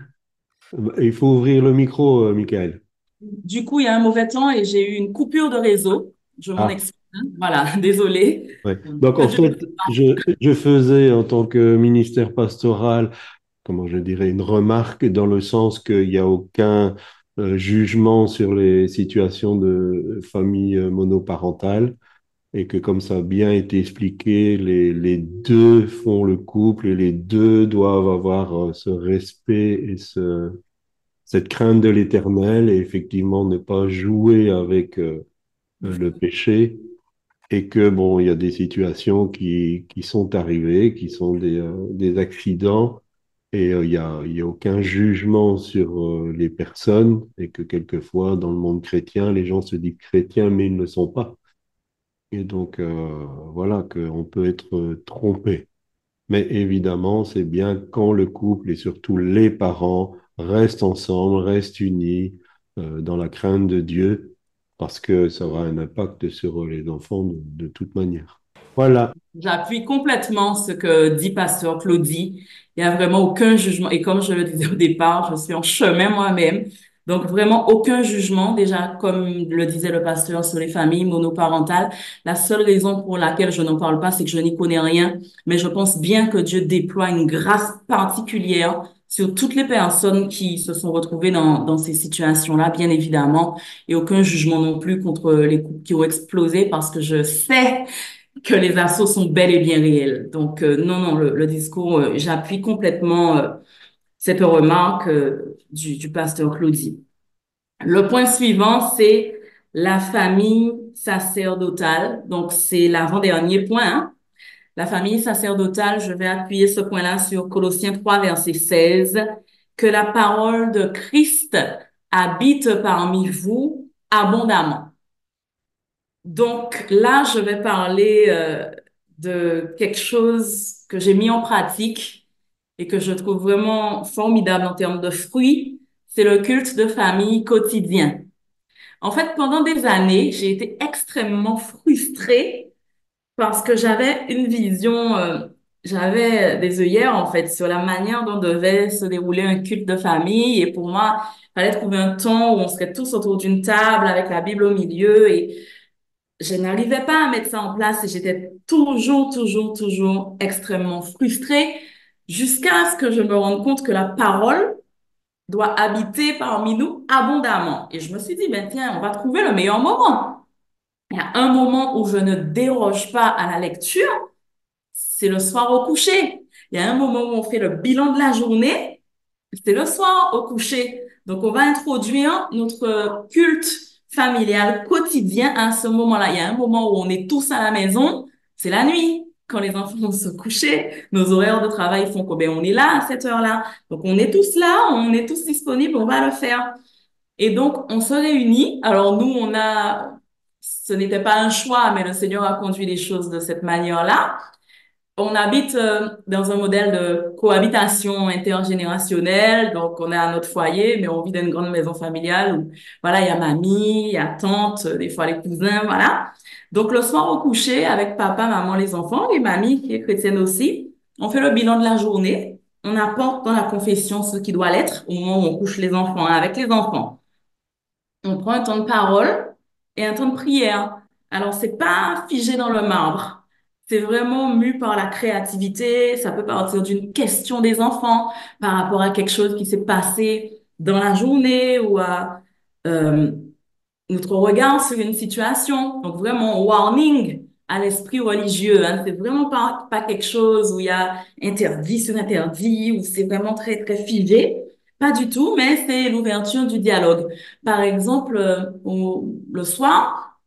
il faut ouvrir le micro, euh, Michael. Du coup, il y a un mauvais temps et j'ai eu une coupure de réseau. Je m'en Ah. excuse. Hein. Voilà, désolé. Ouais. Donc, en fait, je, je faisais en tant que ministère pastoral, comment je dirais, une remarque dans le sens qu'il n'y a aucun euh, jugement sur les situations de famille euh, monoparentale et que comme ça a bien été expliqué, les, les deux font le couple et les deux doivent avoir euh, ce respect et ce, cette crainte de l'éternel et effectivement ne pas jouer avec euh, le péché et que bon, il y a des situations qui, qui sont arrivées, qui sont des, euh, des accidents et euh, il y a, il y a aucun jugement sur euh, les personnes et que quelquefois dans le monde chrétien, les gens se disent chrétiens mais ils ne le sont pas. Et donc euh, voilà qu'on peut être euh, trompé. Mais évidemment, c'est bien quand le couple et surtout les parents restent ensemble, restent unis euh, dans la crainte de Dieu, parce que ça aura un impact sur les enfants de, toute manière. Voilà. J'appuie complètement ce que dit Pasteur Claudie. Il n'y a vraiment aucun jugement. Et comme je le disais au départ, je suis en chemin moi-même. Donc vraiment aucun jugement. Déjà, comme le disait le pasteur sur les familles monoparentales, la seule raison pour laquelle je n'en parle pas, c'est que je n'y connais rien. Mais je pense bien que Dieu déploie une grâce particulière sur toutes les personnes qui se sont retrouvées dans, dans ces situations-là, bien évidemment. Et aucun jugement non plus contre les couples qui ont explosé parce que je sais que les assauts sont bel et bien réels. Donc, euh, non, non, le, le discours, euh, j'appuie complètement euh, cette remarque euh, du, du pasteur Claudie. Le point suivant, c'est la famille sacerdotale. Donc, c'est l'avant-dernier point. hein. La famille sacerdotale, je vais appuyer ce point-là sur Colossiens 3, verset 16. Que la parole de Christ habite parmi vous abondamment. Donc là, je vais parler euh, de quelque chose que j'ai mis en pratique et que je trouve vraiment formidable en termes de fruits. C'est le culte de famille quotidien. En fait, pendant des années, j'ai été extrêmement frustrée parce que j'avais une vision, euh, j'avais des œillères en fait sur la manière dont devait se dérouler un culte de famille. Et pour moi, il fallait trouver un temps où on serait tous autour d'une table avec la Bible au milieu et je n'arrivais pas à mettre ça en place et j'étais toujours, toujours, toujours extrêmement frustrée jusqu'à ce que je me rende compte que la parole doit habiter parmi nous abondamment. Et je me suis dit, ben tiens, on va trouver le meilleur moment. Il y a un moment où je ne déroge pas à la lecture, c'est le soir au coucher. Il y a un moment où on fait le bilan de la journée, c'est le soir au coucher. Donc, on va introduire notre culte familial quotidien à ce moment-là. Il y a un moment où on est tous à la maison, c'est la nuit. Quand les enfants vont se coucher, nos horaires de travail font que ben, on est là à cette heure-là. Donc, on est tous là, on est tous disponibles, on va le faire. Et donc, on se réunit. Alors, nous, on a, ce n'était pas un choix, mais le Seigneur a conduit les choses de cette manière-là. On habite euh, dans un modèle de cohabitation intergénérationnelle, donc on est à notre foyer, mais on vit dans une grande maison familiale où, voilà, il y a mamie, il y a tante, des fois les cousins, voilà. Donc le soir au coucher, avec papa, maman, les enfants, et mamie qui est chrétienne aussi, on fait le bilan de la journée, on apporte dans la confession ce qui doit l'être au moment où on couche les enfants, hein, avec les enfants. On prend un temps de parole et un temps de prière. Alors, c'est pas figé dans le marbre. C'est vraiment mu par la créativité. Ça peut partir d'une question des enfants par rapport à quelque chose qui s'est passé dans la journée ou à euh, notre regard sur une situation. Donc, vraiment, warning à l'esprit religieux. Hein. C'est vraiment pas, pas quelque chose où il y a interdit sur interdit, où c'est vraiment très, très figé. Pas du tout, mais c'est l'ouverture du dialogue. Par exemple, euh, au- le soir,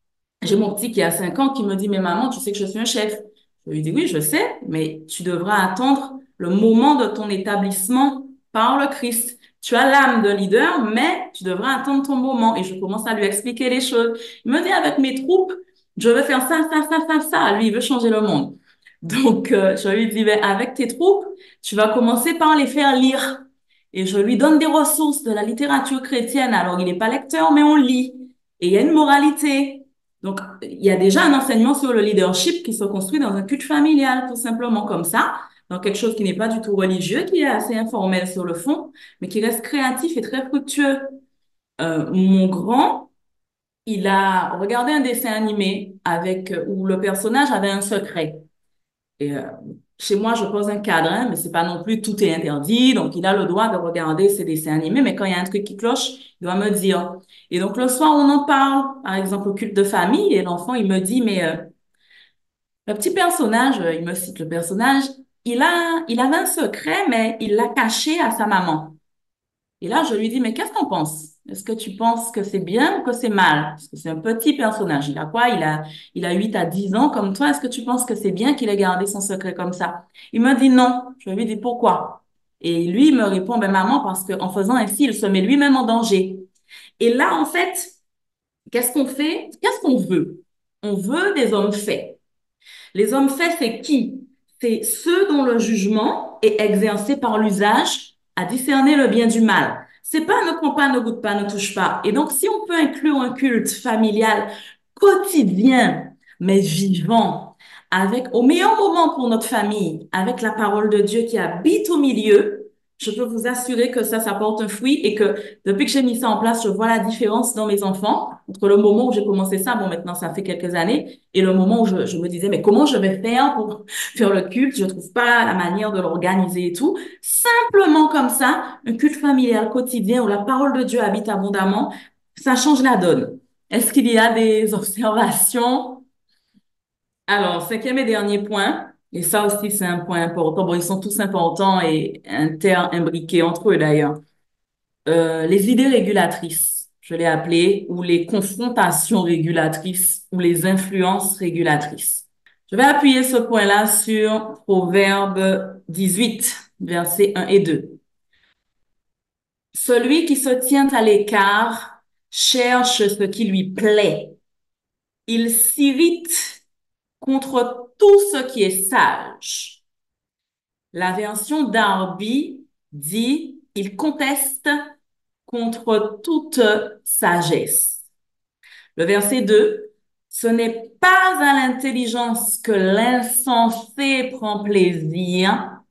j'ai mon petit qui a 5 ans qui me dit, mais maman, tu sais que je suis un chef. Je lui dis, oui, je sais, mais tu devras attendre le moment de ton établissement par le Christ. Tu as l'âme de leader, mais tu devras attendre ton moment. Et je commence à lui expliquer les choses. Il me dit, avec mes troupes, je vais faire ça, ça, ça, ça, ça. Lui, il veut changer le monde. Donc, euh, je lui dis, ben, avec tes troupes, tu vas commencer par les faire lire. Et je lui donne des ressources de la littérature chrétienne. Alors, il n'est pas lecteur, mais on lit. Et il y a une moralité. Donc, il y a déjà un enseignement sur le leadership qui se construit dans un culte familial, tout simplement comme ça, dans quelque chose qui n'est pas du tout religieux, qui est assez informel sur le fond, mais qui reste créatif et très fructueux. Euh, mon grand, il a regardé un dessin animé avec où le personnage avait un secret. Et euh, chez moi, je pose un cadre, mais c'est pas non plus tout est interdit. Donc, il a le droit de regarder ses dessins animés, mais quand il y a un truc qui cloche, il doit me dire. Et donc, le soir, on en parle, par exemple, au culte de famille, et l'enfant, il me dit, mais euh, le petit personnage, euh, il me cite le personnage, il a, il avait un secret, mais il l'a caché à sa maman. Et là, je lui dis, mais qu'est-ce que t'en penses? Est-ce que tu penses que c'est bien ou que c'est mal? Parce que c'est un petit personnage. Il a quoi? Il a, il a 8 à 10 ans comme toi. Est-ce que tu penses que c'est bien qu'il ait gardé son secret comme ça? Il me dit non. Je lui dis pourquoi? Et lui, il me répond, ben maman, parce qu'en faisant ainsi, il se met lui-même en danger. Et là, en fait, qu'est-ce qu'on fait? Qu'est-ce qu'on veut? On veut des hommes faits. Les hommes faits, c'est qui? C'est ceux dont le jugement est exercé par l'usage à discerner le bien du mal. C'est pas ne prends pas, ne goûte pas, ne touche pas. Et donc, si on peut inclure un culte familial quotidien, mais vivant, avec au meilleur moment pour notre famille, avec la parole de Dieu qui habite au milieu, je peux vous assurer que ça, ça porte un fruit et que depuis que j'ai mis ça en place, je vois la différence dans mes enfants entre le moment où j'ai commencé ça, bon, maintenant ça fait quelques années, et le moment où je, me disais, mais comment je vais faire pour faire le culte? Je trouve pas la manière de l'organiser et tout. Simplement comme ça, un culte familial quotidien où la parole de Dieu habite abondamment, ça change la donne. Est-ce qu'il y a des observations? Alors, cinquième et dernier point. Et ça aussi, c'est un point important. Bon, ils sont tous importants et inter-imbriqués entre eux d'ailleurs. Euh, les idées régulatrices, je l'ai appelé, ou les confrontations régulatrices, ou les influences régulatrices. Je vais appuyer ce point-là sur Proverbe 18, versets 1 et 2. Celui qui se tient à l'écart cherche ce qui lui plaît. Il s'irrite contre tout ce qui est sage. La version Darby dit, il conteste contre toute sagesse. Le verset 2, ce n'est pas à l'intelligence que l'insensé prend plaisir,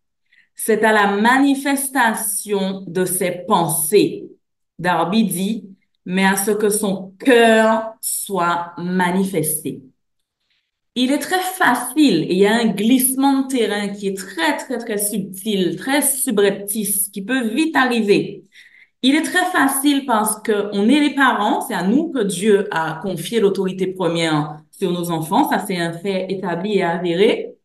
c'est à la manifestation de ses pensées. Darby dit, mais à ce que son cœur soit manifesté. Il est très facile il y a un glissement de terrain qui est très, très, très subtil, très subreptice, qui peut vite arriver. Il est très facile parce que on est les parents, c'est à nous que Dieu a confié l'autorité première sur nos enfants, ça c'est un fait établi et avéré.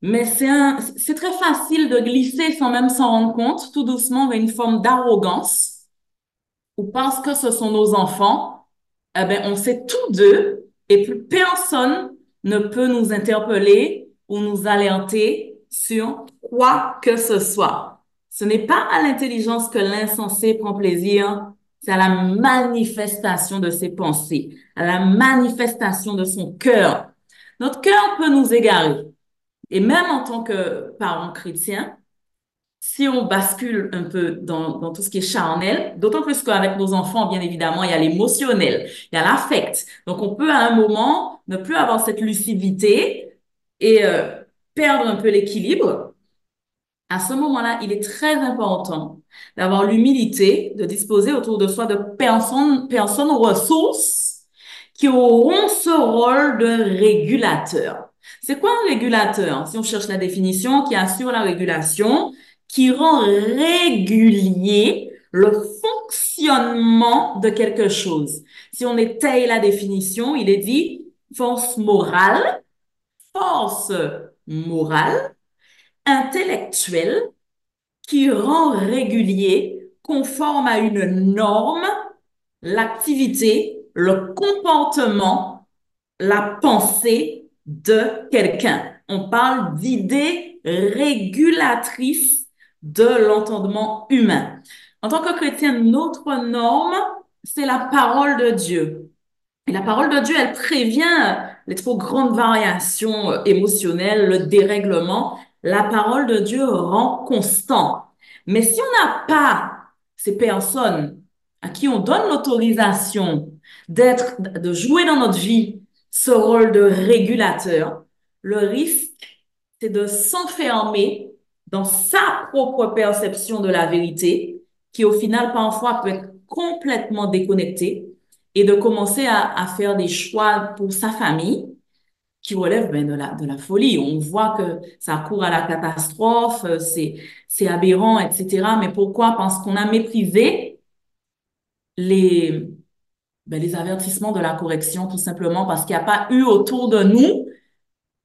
Mais c'est un, c'est très facile de glisser sans même s'en rendre compte, tout doucement vers une forme d'arrogance, ou parce que ce sont nos enfants, eh ben, on sait tout d'eux et plus personne ne peut nous interpeller ou nous alerter sur quoi que ce soit. Ce n'est pas à l'intelligence que l'insensé prend plaisir, c'est à la manifestation de ses pensées, à la manifestation de son cœur. Notre cœur peut nous égarer. Et même en tant que parents chrétiens, si on bascule un peu dans, tout ce qui est charnel, d'autant plus qu'avec nos enfants, bien évidemment, il y a l'émotionnel, il y a l'affect. Donc, on peut à un moment ne plus avoir cette lucidité et euh, perdre un peu l'équilibre. À ce moment-là, il est très important d'avoir l'humilité de disposer autour de soi de personnes, personnes ressources qui auront ce rôle de régulateur. C'est quoi un régulateur? Si on cherche la définition, qui assure la régulation, qui rend régulier le fonctionnement de quelque chose. Si on étaye la définition, il est dit force morale, force morale, intellectuelle, qui rend régulier conforme à une norme l'activité, le comportement, la pensée de quelqu'un. On parle d'idées régulatrices de l'entendement humain. En tant que chrétien, notre norme, c'est la parole de Dieu. Et la parole de Dieu, elle prévient les trop grandes variations émotionnelles, le dérèglement. La parole de Dieu rend constant. Mais si on n'a pas ces personnes à qui on donne l'autorisation d'être, de jouer dans notre vie ce rôle de régulateur, le risque, c'est de s'enfermer dans sa propre perception de la vérité, qui au final parfois peut être complètement déconnectée, et de commencer à, faire des choix pour sa famille qui relèvent ben, de, la, de la folie. On voit que ça court à la catastrophe, c'est, c'est aberrant, etc. Mais pourquoi? Parce qu'on a méprisé les, ben, les avertissements de la correction, tout simplement parce qu'il n'y a pas eu autour de nous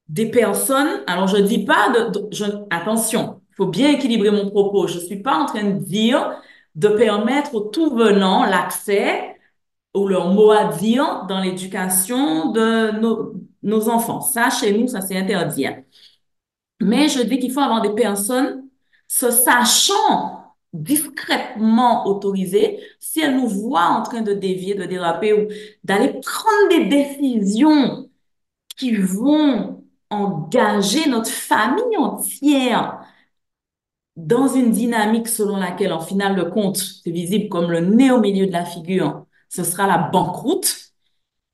des personnes. Alors, je dis pas de, attention, il faut bien équilibrer mon propos. Je suis pas en train de dire de permettre aux tout venants l'accès ou leur mot à dire dans l'éducation de nos, nos enfants. Ça, chez nous, ça c'est interdit. Hein. Mais je dis qu'il faut avoir des personnes se sachant discrètement autorisées, si elles nous voient en train de dévier, de déraper ou d'aller prendre des décisions qui vont engager notre famille entière dans une dynamique selon laquelle, en final de compte, c'est visible comme le nez au milieu de la figure, ce sera la banqueroute,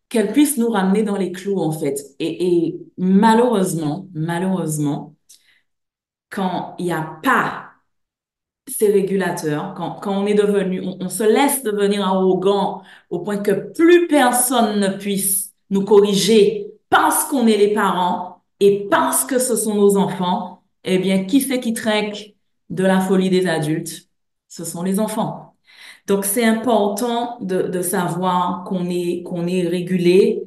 qu'elle puisse nous ramener dans les clous, en fait. Et, malheureusement, malheureusement, quand il n'y a pas ces régulateurs, quand, quand on est devenu, on, on, se laisse devenir arrogant au point que plus personne ne puisse nous corriger parce qu'on est les parents et parce que ce sont nos enfants, eh bien, qui c'est qui trinque de la folie des adultes? Ce sont les enfants. Donc, c'est important de, savoir qu'on est, qu'on est régulé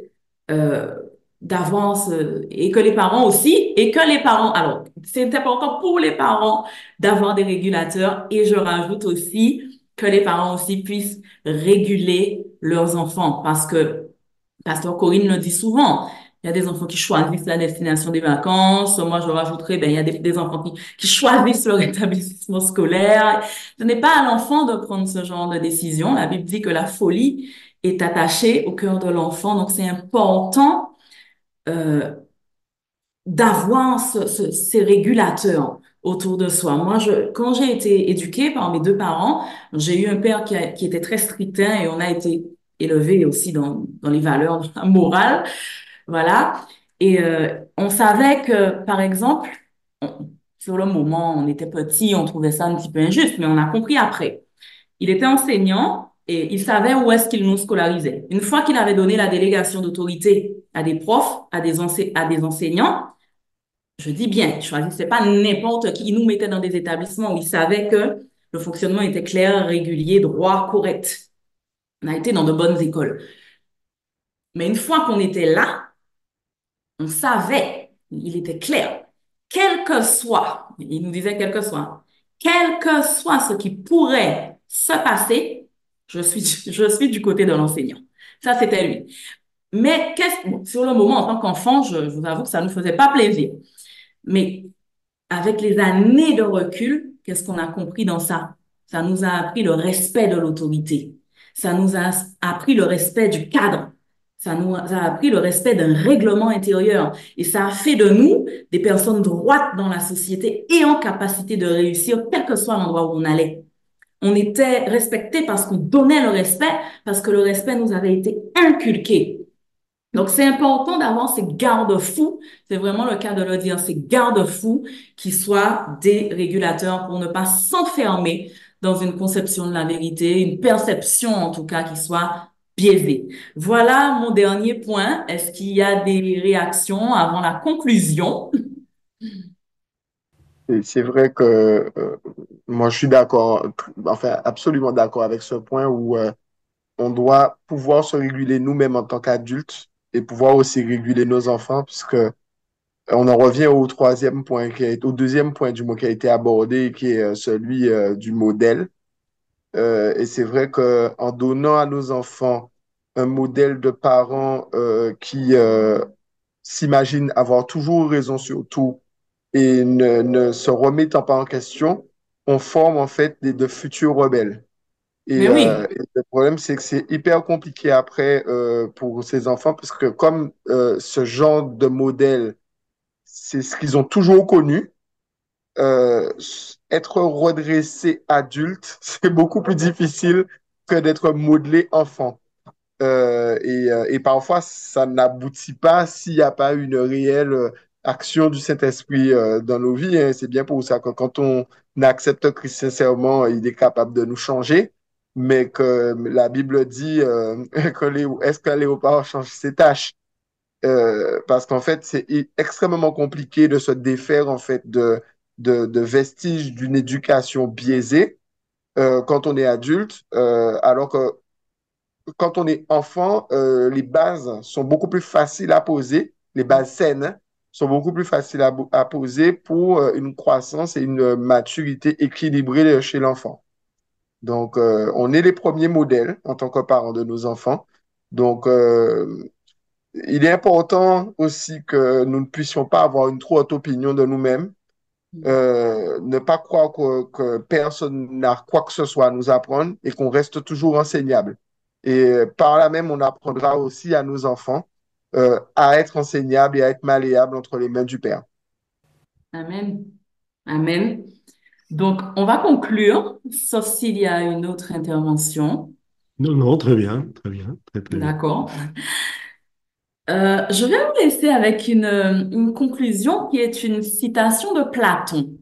euh, d'avance euh, et que les parents aussi, et que les parents, alors, c'est important pour les parents d'avoir des régulateurs et je rajoute aussi que les parents aussi puissent réguler leurs enfants parce que Pasteur Corinne le dit souvent, il y a des enfants qui choisissent la destination des vacances. Moi, je rajouterais, ben, il y a des, enfants qui, choisissent leur établissement scolaire. Ce n'est pas à l'enfant de prendre ce genre de décision. La Bible dit que la folie est attachée au cœur de l'enfant. Donc, c'est important euh, d'avoir ce, ce, ces régulateurs autour de soi. Moi, quand j'ai été éduquée par mes deux parents, j'ai eu un père qui, était très strict et on a été élevé aussi dans les valeurs morales. Voilà. Et euh, on savait que, par exemple, sur le moment, on était petit, on trouvait ça un petit peu injuste, mais on a compris après. Il était enseignant et il savait où est-ce qu'il nous scolarisait. Une fois qu'il avait donné la délégation d'autorité à des profs, à des, à des enseignants, je dis bien, je choisissais pas n'importe qui. Il nous mettait dans des établissements où il savait que le fonctionnement était clair, régulier, droit, correct. On a été dans de bonnes écoles. Mais une fois qu'on était là, on savait, il était clair, quel que soit, il nous disait quel que soit, quel que soit ce qui pourrait se passer, je suis, du côté de l'enseignant. Ça, c'était lui. Mais bon, sur le moment, en tant qu'enfant, je, je, vous avoue que ça ne nous faisait pas plaisir. Mais avec les années de recul, qu'est-ce qu'on a compris dans ça? Ça nous a appris le respect de l'autorité. Ça nous a appris le respect du cadre. Ça nous a appris le respect d'un règlement intérieur et ça a fait de nous des personnes droites dans la société et en capacité de réussir, quel que soit l'endroit où on allait. On était respecté parce qu'on donnait le respect, parce que le respect nous avait été inculqué. Donc, c'est important d'avoir ces garde-fous, c'est vraiment le cas de le dire, ces garde-fous qui soient des régulateurs pour ne pas s'enfermer dans une conception de la vérité, une perception en tout cas qui soit Voilà mon dernier point. Est-ce qu'il y a des réactions avant la conclusion? C'est vrai que euh, moi, je suis d'accord, enfin, absolument d'accord avec ce point où euh, on doit pouvoir se réguler nous-mêmes en tant qu'adultes et pouvoir aussi réguler nos enfants, puisque on en revient au troisième point, au deuxième point du mot qui a été abordé, qui est euh, celui euh, du modèle. Euh, et c'est vrai qu'en donnant à nos enfants un modèle de parents euh, qui euh, s'imaginent avoir toujours raison sur tout et ne, ne se remettant pas en question, on forme en fait des, de futurs rebelles. Et, oui, et le problème, c'est que c'est hyper compliqué après pour ces enfants parce que comme ce genre de modèle, c'est ce qu'ils ont toujours connu, euh, être redressé adulte, c'est beaucoup plus difficile que d'être modelé enfant. Euh, et, euh, et parfois, ça n'aboutit pas s'il n'y a pas une réelle action du Saint-Esprit dans nos vies. hein. C'est bien pour ça que quand on accepte Christ sincèrement, il est capable de nous changer. Mais que la Bible dit est-ce que léopard change ses tâches? Parce qu'en fait, c'est extrêmement compliqué de se défaire en fait de, de, de vestiges d'une éducation biaisée euh, quand on est adulte, euh, alors que quand on est enfant, euh, les bases sont beaucoup plus faciles à poser, les bases saines sont beaucoup plus faciles à poser pour euh, une croissance et une maturité équilibrée chez l'enfant. Donc, euh, on est les premiers modèles en tant que parents de nos enfants. Donc, euh, il est important aussi que nous ne puissions pas avoir une trop haute opinion de nous-mêmes, euh, ne pas croire que, que personne n'a quoi que ce soit à nous apprendre et qu'on reste toujours enseignable. Et par là même, on apprendra aussi à nos enfants euh, à être enseignables et à être malléables entre les mains du Père. Amen. Amen. Donc, on va conclure, sauf s'il y a une autre intervention. Non, non, très bien, très bien, très, très bien. D'accord. Euh, je vais vous laisser avec une, une conclusion qui est une citation de Platon.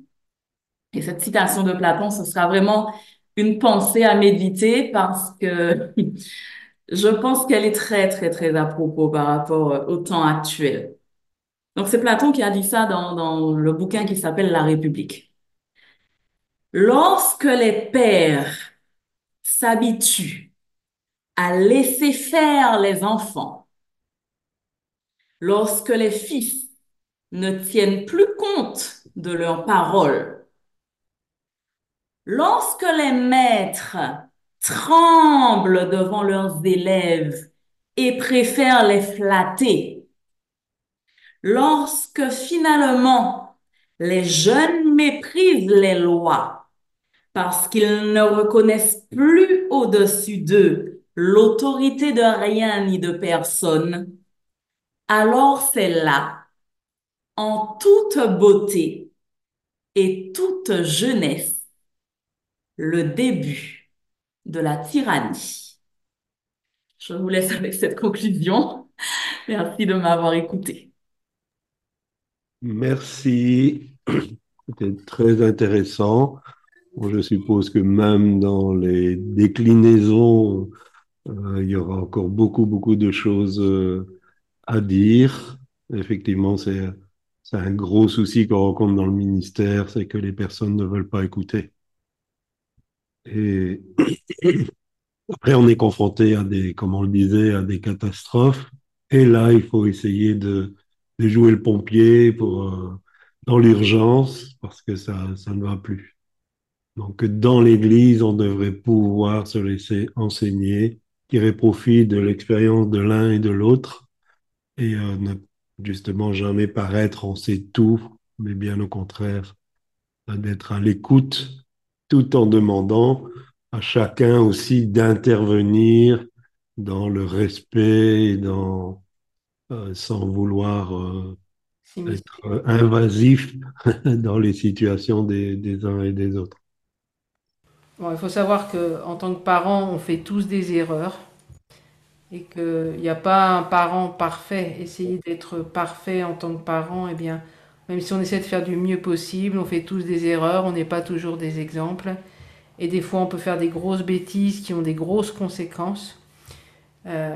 Et cette citation de Platon, ce sera vraiment une pensée à méditer parce que je pense qu'elle est très, très, très à propos par rapport euh, au temps actuel. Donc, c'est Platon qui a dit ça dans, dans le bouquin qui s'appelle La République. Lorsque les pères s'habituent à laisser faire les enfants, lorsque les fils ne tiennent plus compte de leurs paroles, lorsque les maîtres tremblent devant leurs élèves et préfèrent les flatter, lorsque finalement les jeunes méprisent les lois parce qu'ils ne reconnaissent plus au-dessus d'eux l'autorité de rien ni de personne, alors c'est là, en toute beauté et toute jeunesse, le début de la tyrannie. Je vous laisse avec cette conclusion. Merci de m'avoir écouté. Merci. C'était très intéressant. Je suppose que même dans les déclinaisons, euh, il y aura encore beaucoup, beaucoup de choses euh, à dire. Effectivement, c'est, un gros souci qu'on rencontre dans le ministère, c'est que les personnes ne veulent pas écouter. Et après, on est confronté à des, comme on le disait, à des catastrophes. Et là, il faut essayer de, de jouer le pompier pour, euh, dans l'urgence parce que ça, ça ne va plus. Donc, dans l'Église, on devrait pouvoir se laisser enseigner, tirer profit de l'expérience de l'un et de l'autre et euh, ne justement jamais paraître on sait tout, mais bien au contraire, d'être à l'écoute tout en demandant à chacun aussi d'intervenir dans le respect et dans, euh, sans vouloir euh, être invasif dans les situations des, des uns et des autres. Bon, il faut savoir qu'en tant que parent, on fait tous des erreurs et qu'il n'y a pas un parent parfait. Essayer d'être parfait en tant que parent, eh bien, même si on essaie de faire du mieux possible, on fait tous des erreurs, on n'est pas toujours des exemples. Et des fois, on peut faire des grosses bêtises qui ont des grosses conséquences. Euh,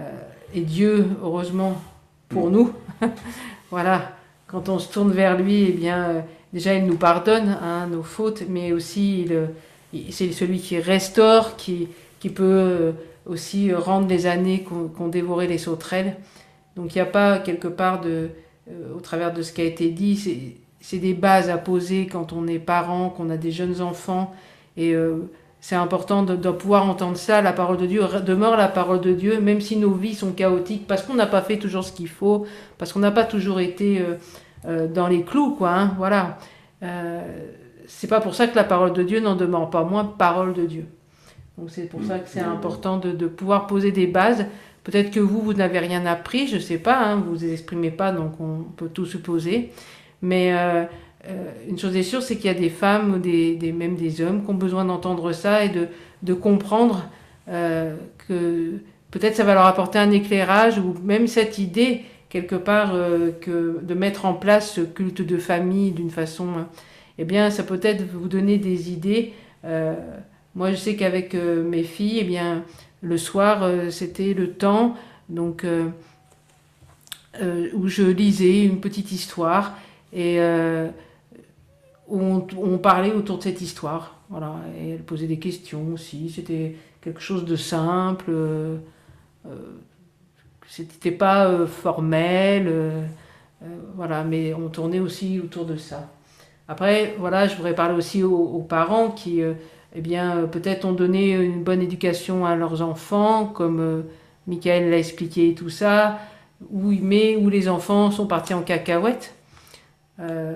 et Dieu, heureusement pour nous, voilà, quand on se tourne vers lui, eh bien, euh, déjà, il nous pardonne hein, nos fautes, mais aussi, il, euh, il- c'est celui qui restaure, qui, qui peut aussi rendre les années qu'ont qu'ont dévoré les sauterelles. Donc, il n'y a pas quelque part de, euh, au travers de ce qui a été dit, c'est des bases à poser quand on est parent, qu'on a des jeunes enfants. Et euh, c'est important de, pouvoir entendre ça. La parole de Dieu demeure la parole de Dieu, même si nos vies sont chaotiques, parce qu'on n'a pas fait toujours ce qu'il faut, parce qu'on n'a pas toujours été euh, euh, dans les clous, quoi. Hein, voilà. Euh, c'est pas pour ça que la parole de Dieu n'en demeure pas moins parole de Dieu. Donc c'est pour ça que c'est important de, de, pouvoir poser des bases. Peut-être que vous, vous n'avez rien appris, je sais pas, hein, vous vous exprimez pas, donc on peut tout supposer. Mais euh, euh, une chose est sûre, c'est qu'il y a des femmes ou des, des, même des hommes qui ont besoin d'entendre ça et de, de comprendre euh, que peut-être ça va leur apporter un éclairage ou même cette idée quelque part que de mettre en place ce culte de famille d'une façon, eh bien ça peut être vous donner des idées. Euh, moi je sais qu'avec euh, mes filles, eh bien le soir c'était le temps donc où je lisais une petite histoire et on, on, parlait autour de cette histoire. Voilà, et elle posait des questions aussi. C'était quelque chose de simple. Euh, euh, C'était pas euh, formel. Euh, euh, voilà, mais on tournait aussi autour de ça. Après, voilà, je voudrais parler aussi aux, parents qui, euh, eh bien, peut-être ont donné une bonne éducation à leurs enfants, comme Michael l'a expliqué tout ça, où, mais où les enfants sont partis en cacahuète. Euh,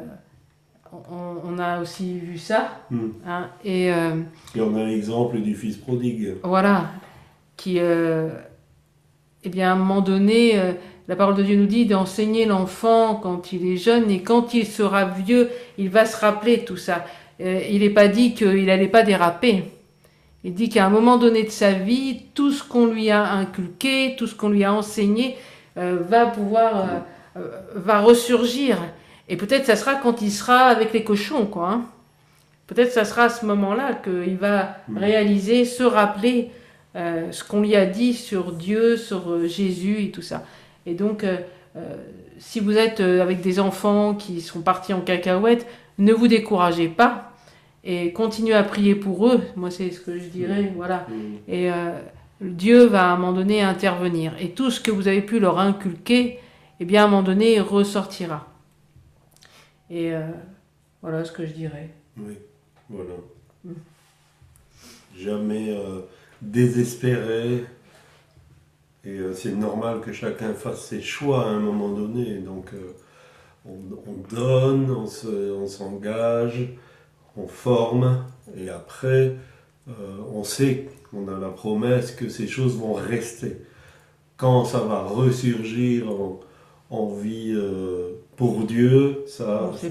on, on, a aussi vu ça. Mm. Hein, et, euh, et, on a l'exemple du fils prodigue. Voilà, qui, euh, eh bien, à un moment donné, euh, la parole de Dieu nous dit d'enseigner l'enfant quand il est jeune et quand il sera vieux, il va se rappeler tout ça. Euh, il n'est pas dit qu'il n'allait pas déraper. Il dit qu'à un moment donné de sa vie, tout ce qu'on lui a inculqué, tout ce qu'on lui a enseigné, euh, va pouvoir, va ressurgir. Et peut-être ça sera quand il sera avec les cochons, quoi. Hein. Peut-être ça sera à ce moment-là qu'il va réaliser, se rappeler euh, ce qu'on lui a dit sur Dieu, sur euh, Jésus et tout ça. Et donc, euh, si vous êtes avec des enfants qui sont partis en cacahuète, ne vous découragez pas et continuez à prier pour eux. Moi, c'est ce que je dirais, voilà. Et Dieu va à un moment donné intervenir. Et tout ce que vous avez pu leur inculquer, eh bien, à un moment donné, ressortira. Et euh, voilà ce que je dirais. Oui, voilà. Mm. Jamais euh, désespérer. Et euh, c'est normal que chacun fasse ses choix à un moment donné. Donc on, on, donne, on s'engage, on, on, forme. Et après, on sait, on a la promesse que ces choses vont rester. Quand ça va ressurgir en, en vie pour Dieu, ça, c'est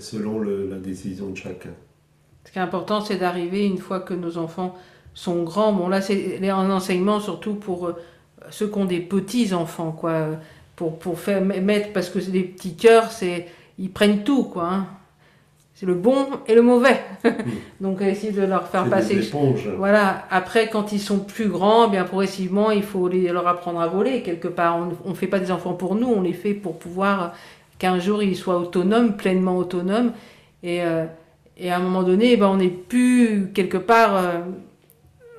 selon le, la décision de chacun. Ce qui est important, c'est d'arriver une fois que nos enfants sont grands. Bon, là, c'est un enseignement surtout pour euh, ceux qui ont des petits enfants, quoi. Pour, pour faire mettre, parce que c'est des petits cœurs, c'est ils prennent tout, quoi. Hein. C'est le bon et le mauvais. Donc, essayer de leur faire passer. Voilà. Après, quand ils sont plus grands, bien progressivement, il faut les, leur apprendre à voler quelque part. On ne fait pas des enfants pour nous, on les fait pour pouvoir qu'un jour ils soient autonomes, pleinement autonomes. Et, euh, et à un moment donné, ben, on n'est plus quelque part euh,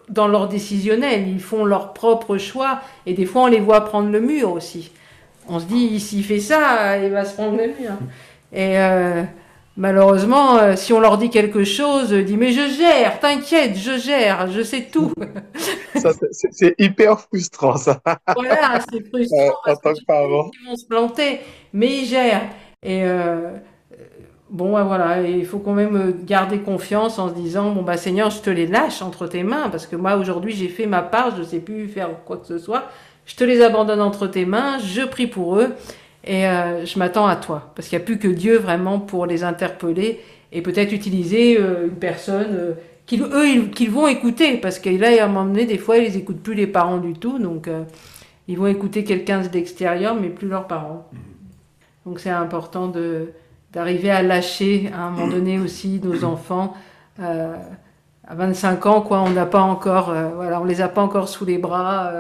dans leur décisionnel. Ils font leur propre choix. Et des fois, on les voit prendre le mur aussi. On se dit, s'il fait ça, il va se prendre le mur. Et euh, malheureusement, euh, si on leur dit quelque chose, dit mais je gère, t'inquiète, je gère, je sais tout. c'est hyper frustrant ça. Voilà, c'est frustrant. en tant que parent. Ils vont se planter, mais ils gèrent. Et euh, bon, voilà, il faut quand même garder confiance en se disant bon bah Seigneur, je te les lâche entre tes mains parce que moi aujourd'hui j'ai fait ma part, je ne sais plus faire quoi que ce soit. Je te les abandonne entre tes mains, je prie pour eux et euh, je m'attends à toi. Parce qu'il n'y a plus que Dieu vraiment pour les interpeller et peut-être utiliser euh, une personne euh, qu'ils eux ils, qu'ils vont écouter. Parce que là à un moment donné des fois ils écoutent plus les parents du tout. Donc euh, ils vont écouter quelqu'un d'extérieur mais plus leurs parents. Donc c'est important de d'arriver à lâcher à un moment donné aussi nos enfants. À 25 ans quoi on n'a pas encore voilà on les a pas encore sous les bras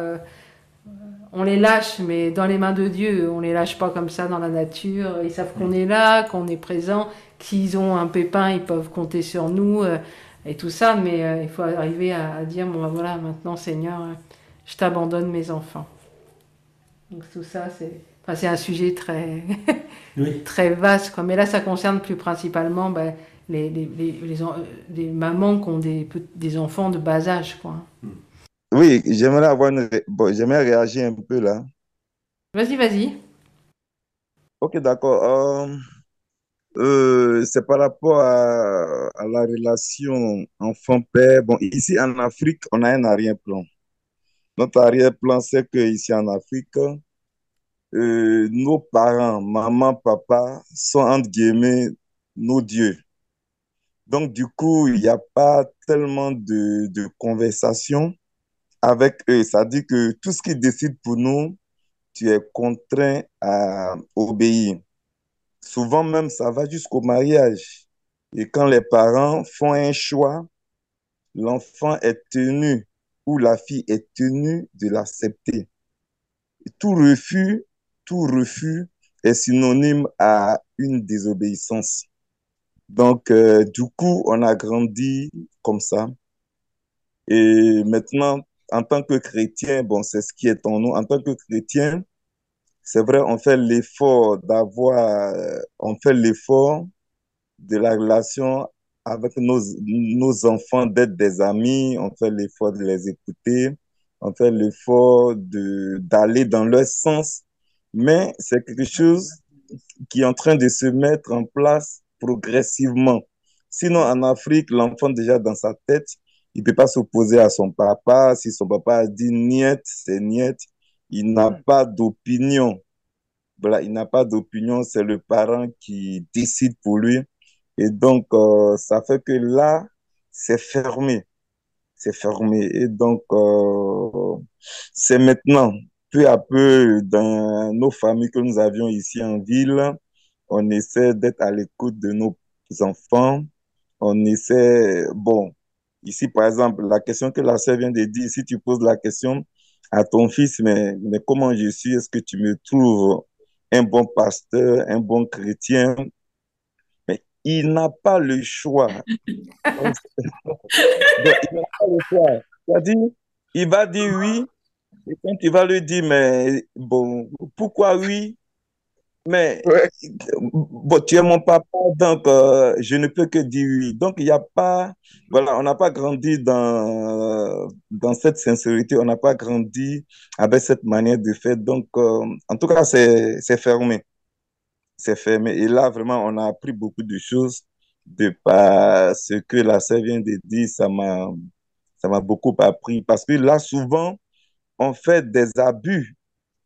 on les lâche mais dans les mains de Dieu on les lâche pas comme ça dans la nature ils savent qu'on est là qu'on est présent s'ils ont un pépin ils peuvent compter sur nous euh, et tout ça, mais euh, il faut arriver à, à dire, bon ben voilà, maintenant Seigneur, euh, je t'abandonne mes enfants. Donc tout ça, c'est enfin, un sujet très, oui. très vaste, quoi. mais là ça concerne plus principalement ben, les, les, les, mamans qui ont des, des enfants de bas âge. Quoi. Oui, j'aimerais avoir bon, j'aimerais réagir un peu là. Vas-y, vas-y. Ok, d'accord. Euh, euh, c'est par rapport à, à la relation enfant-père. Bon, ici en Afrique, on a un arrière-plan. Notre arrière-plan, c'est que ici en Afrique, euh, nos parents, maman, papa, sont entre guillemets nos dieux. Donc, du coup, il n'y a pas tellement de, de conversation avec eux. Ça dit que tout ce qu'ils décident pour nous, tu es contraint à obéir. Souvent même, ça va jusqu'au mariage. Et quand les parents font un choix, l'enfant est tenu ou la fille est tenue de l'accepter. Tout refus, tout refus est synonyme à une désobéissance. Donc, euh, du coup, on a grandi comme ça. Et maintenant, en tant que chrétien, bon, c'est ce qui est en nous. En tant que chrétien, c'est vrai, on fait l'effort d'avoir, euh, on fait l'effort de la relation avec nos, nos enfants, d'être des amis, on fait l'effort de les écouter, on fait l'effort de, d'aller dans leur sens, mais c'est quelque chose qui est en train de se mettre en place progressivement. Sinon, en Afrique, l'enfant déjà dans sa tête, il ne peut pas s'opposer à son papa. Si son papa a dit niet, c'est niet. Il n'a pas d'opinion. Voilà, il n'a pas d'opinion, c'est le parent qui décide pour lui. Et donc, euh, ça fait que là, c'est fermé. C'est fermé. Et donc, euh, c'est maintenant, peu à peu, dans nos familles que nous avions ici en ville, on essaie d'être à l'écoute de nos enfants. On essaie, bon, ici, par exemple, la question que la sœur vient de dire, si tu poses la question à ton fils, mais, mais comment je suis, est-ce que tu me trouves un bon pasteur, un bon chrétien? Mais il n'a pas le choix. il n'a pas le choix. C'est-à-dire, il va dire oui, et quand tu vas lui dire, mais bon, pourquoi oui? Mais bon, tu es mon papa, donc euh, je ne peux que dire oui. Donc il n'y a pas, voilà, on n'a pas grandi dans, dans cette sincérité, on n'a pas grandi avec cette manière de faire. Donc euh, en tout cas, c'est fermé. C'est fermé. Et là, vraiment, on a appris beaucoup de choses de par ce que la sœur vient de dire. Ça m'a ça m'a beaucoup appris. Parce que là, souvent, on fait des abus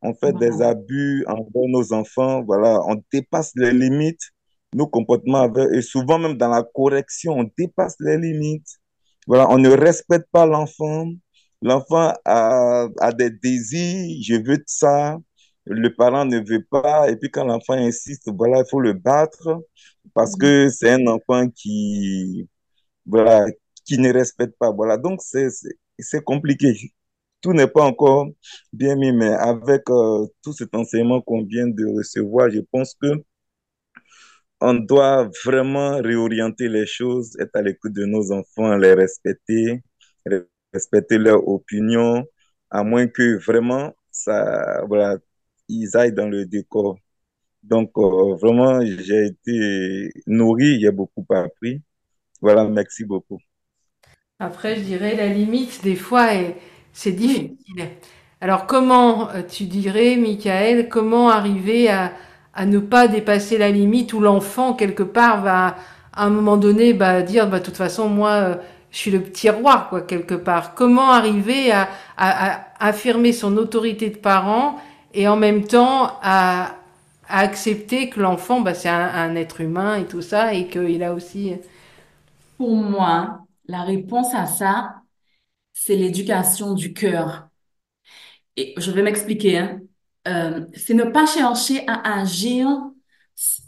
on fait des abus envers nos enfants, voilà, on dépasse les limites, nos comportements avec, et souvent même dans la correction, on dépasse les limites. Voilà, on ne respecte pas l'enfant. L'enfant a, a des désirs, je veux ça, le parent ne veut pas, et puis quand l'enfant insiste, voilà, il faut le battre parce que c'est un enfant qui, voilà, qui ne respecte pas. Voilà, donc c'est compliqué tout n'est pas encore bien mis, mais avec euh, tout cet enseignement qu'on vient de recevoir, je pense que on doit vraiment réorienter les choses, être à l'écoute de nos enfants, les respecter, respecter leurs opinions, à moins que vraiment ça, voilà, ils aillent dans le décor. Donc, euh, vraiment, j'ai été nourri, j'ai beaucoup appris. Voilà, merci beaucoup. Après, je dirais la limite, des fois, est c'est difficile. Alors comment, euh, tu dirais, Michael, comment arriver à, ne pas dépasser la limite où l'enfant, quelque part, va à un moment donné bah, dire, bah, de toute façon, moi, euh, je suis le petit roi, quoi, quelque part. Comment arriver à, affirmer son autorité de parent et en même temps à, accepter que l'enfant, bah, c'est un, être humain et tout ça, et qu'il a aussi... Pour moi, la réponse à ça, c'est l'éducation du cœur. Et je vais m'expliquer. Hein. Euh, c'est ne pas chercher à agir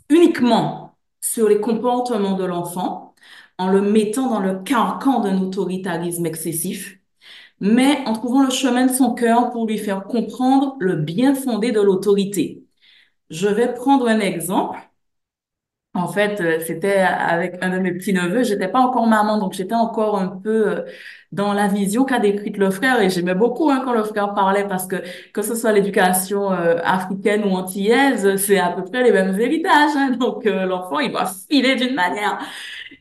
uniquement sur les comportements de l'enfant en le mettant dans le carcan d'un autoritarisme excessif, mais en trouvant le chemin de son cœur pour lui faire comprendre le bien fondé de l'autorité. Je vais prendre un exemple. En fait, euh, c'était avec un de mes petits-neveux. J'étais pas encore maman, donc j'étais encore un peu euh, dans la vision qu'a décrite le frère. Et j'aimais beaucoup hein, quand le frère parlait parce que que ce soit l'éducation euh, africaine ou antillaise, c'est à peu près les mêmes héritages. Hein. donc l'enfant, il va filer d'une manière.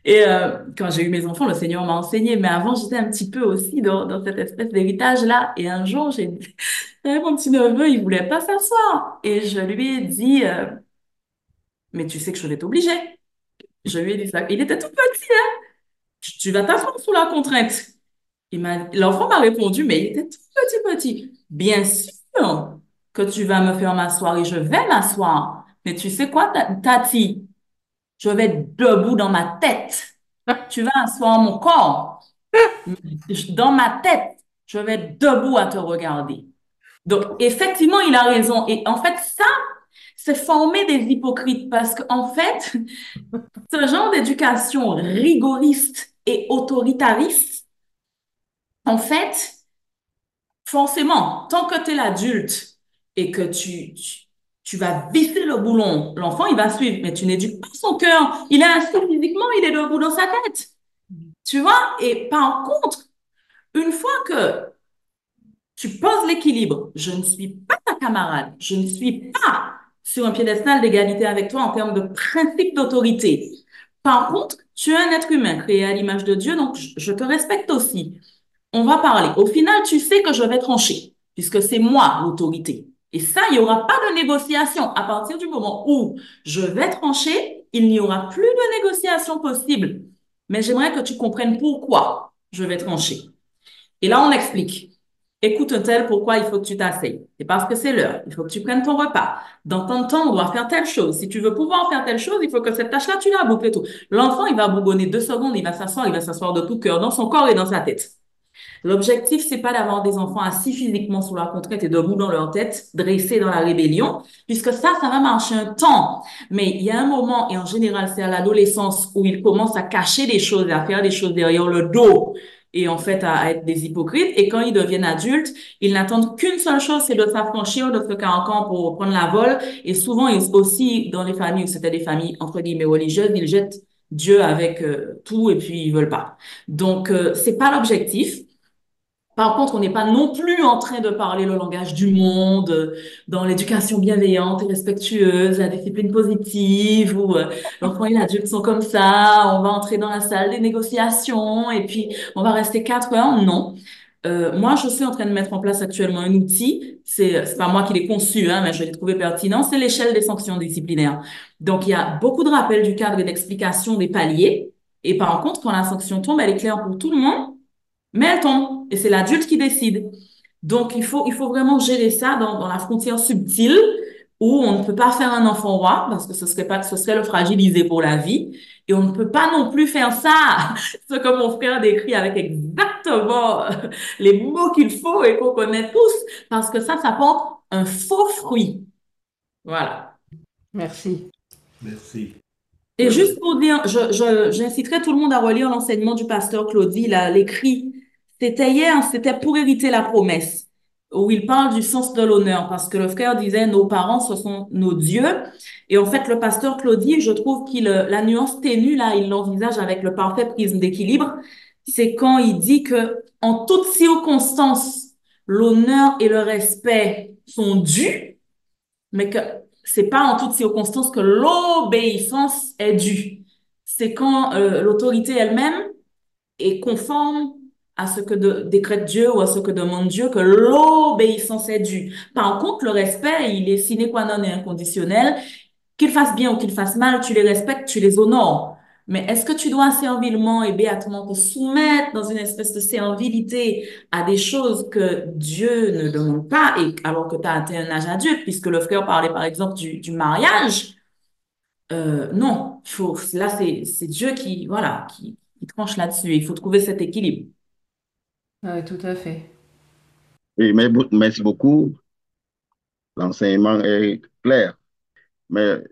Et euh, quand j'ai eu mes enfants, le Seigneur m'a enseigné. Mais avant, j'étais un petit peu aussi dans, dans cette espèce d'héritage-là. Et un jour, j'ai dit, mon petit neveu, il voulait pas s'asseoir. Et je lui ai dit, euh, mais tu sais que je vais t'obliger. Je lui ai dit ça. Il était tout petit, hein. Tu vas t'asseoir sous la contrainte. L'enfant m'a répondu, mais il était tout petit, petit. Bien sûr que tu vas me faire m'asseoir et je vais m'asseoir. Mais tu sais quoi, Tati? Je vais être debout dans ma tête. Tu vas asseoir mon corps. Dans ma tête, je vais être debout à te regarder. Donc, effectivement, il a raison. Et en fait, ça, c'est former des hypocrites parce qu'en fait, ce genre d'éducation rigoriste et autoritariste, en fait, forcément, tant que tu es l'adulte et que tu, tu, vas visser le boulon, l'enfant, il va suivre, mais tu n'éduques pas son cœur. Il est assis physiquement, il est debout dans sa tête. Tu vois? Et par contre, une fois que tu poses l'équilibre, je ne suis pas ta camarade, je ne suis pas sur un piédestal d'égalité avec toi en termes de principe d'autorité. Par contre, tu es un être humain créé à l'image de Dieu, donc je te respecte aussi. On va parler. Au final, tu sais que je vais trancher, puisque c'est moi l'autorité. Et ça, il n'y aura pas de négociation. À partir du moment où je vais trancher, il n'y aura plus de négociation possible. Mais j'aimerais que tu comprennes pourquoi je vais trancher. Et là, on explique. Écoute un tel, pourquoi il faut que tu t'asseyes? C'est parce que c'est l'heure. Il faut que tu prennes ton repas. Dans ton temps, on doit faire telle chose. Si tu veux pouvoir faire telle chose, il faut que cette tâche-là, tu la boucles et tout. L'enfant, il va bougonner deux secondes, il va s'asseoir, il va s'asseoir de tout cœur, dans son corps et dans sa tête. L'objectif, c'est pas d'avoir des enfants assis physiquement sous la contrainte et debout dans leur tête, dressés dans la rébellion, puisque ça, ça va marcher un temps. Mais il y a un moment, et en général, c'est à l'adolescence où ils commencent à cacher des choses, à faire des choses derrière le dos et en fait à, être des hypocrites. Et quand ils deviennent adultes, ils n'attendent qu'une seule chose, c'est de s'affranchir de ce carcan pour prendre la vol. Et souvent, ils, aussi dans les familles où c'était des familles entre guillemets religieuses, ils jettent Dieu avec euh, tout et puis ils veulent pas. Donc euh, c'est pas l'objectif. Par contre, on n'est pas non plus en train de parler le langage du monde euh, dans l'éducation bienveillante et respectueuse, la discipline positive, où euh, l'enfant et l'adulte sont comme ça, on va entrer dans la salle des négociations et puis on va rester quatre heures. Non. Euh, moi, je suis en train de mettre en place actuellement un outil. C'est c'est pas moi qui l'ai conçu, hein, mais je l'ai trouvé pertinent. C'est l'échelle des sanctions disciplinaires. Donc, il y a beaucoup de rappels du cadre et d'explication des paliers. Et par contre, quand la sanction tombe, elle est claire pour tout le monde mais elle tombe et c'est l'adulte qui décide. Donc, il faut, il faut vraiment gérer ça dans, dans la frontière subtile où on ne peut pas faire un enfant roi parce que ce serait pas, ce serait le fragiliser pour la vie. Et on ne peut pas non plus faire ça, ce que mon frère décrit avec exactement les mots qu'il faut et qu'on connaît tous, parce que ça, ça porte un faux fruit. Voilà. Merci. Merci. Et juste pour dire, je, je, j'inciterai tout le monde à relire l'enseignement du pasteur Claudie, là, l'écrit. C'était hier, c'était pour hériter la promesse, où il parle du sens de l'honneur, parce que le frère disait, nos parents, ce sont nos dieux. Et en fait, le pasteur Claudie, je trouve qu'il, la nuance ténue, là, il l'envisage avec le parfait prisme d'équilibre. C'est quand il dit que, en toutes circonstances, l'honneur et le respect sont dus, mais que c'est pas en toutes circonstances que l'obéissance est due. C'est quand euh, l'autorité elle-même est conforme à ce que décrète Dieu ou à ce que demande Dieu que l'obéissance est due. Par contre, le respect, il est sine qua non et inconditionnel. Qu'ils fassent bien ou qu'ils fassent mal, tu les respectes, tu les honores. Mais est-ce que tu dois servilement et béatement te soumettre dans une espèce de servilité à des choses que Dieu ne demande pas et alors que tu as atteint un âge adulte, puisque le frère parlait par exemple du, mariage? Euh, non, là c'est, Dieu qui, voilà, qui tranche là-dessus. Il faut trouver cet équilibre. Oui, tout à fait. Oui, merci beaucoup. L'enseignement est clair. Mais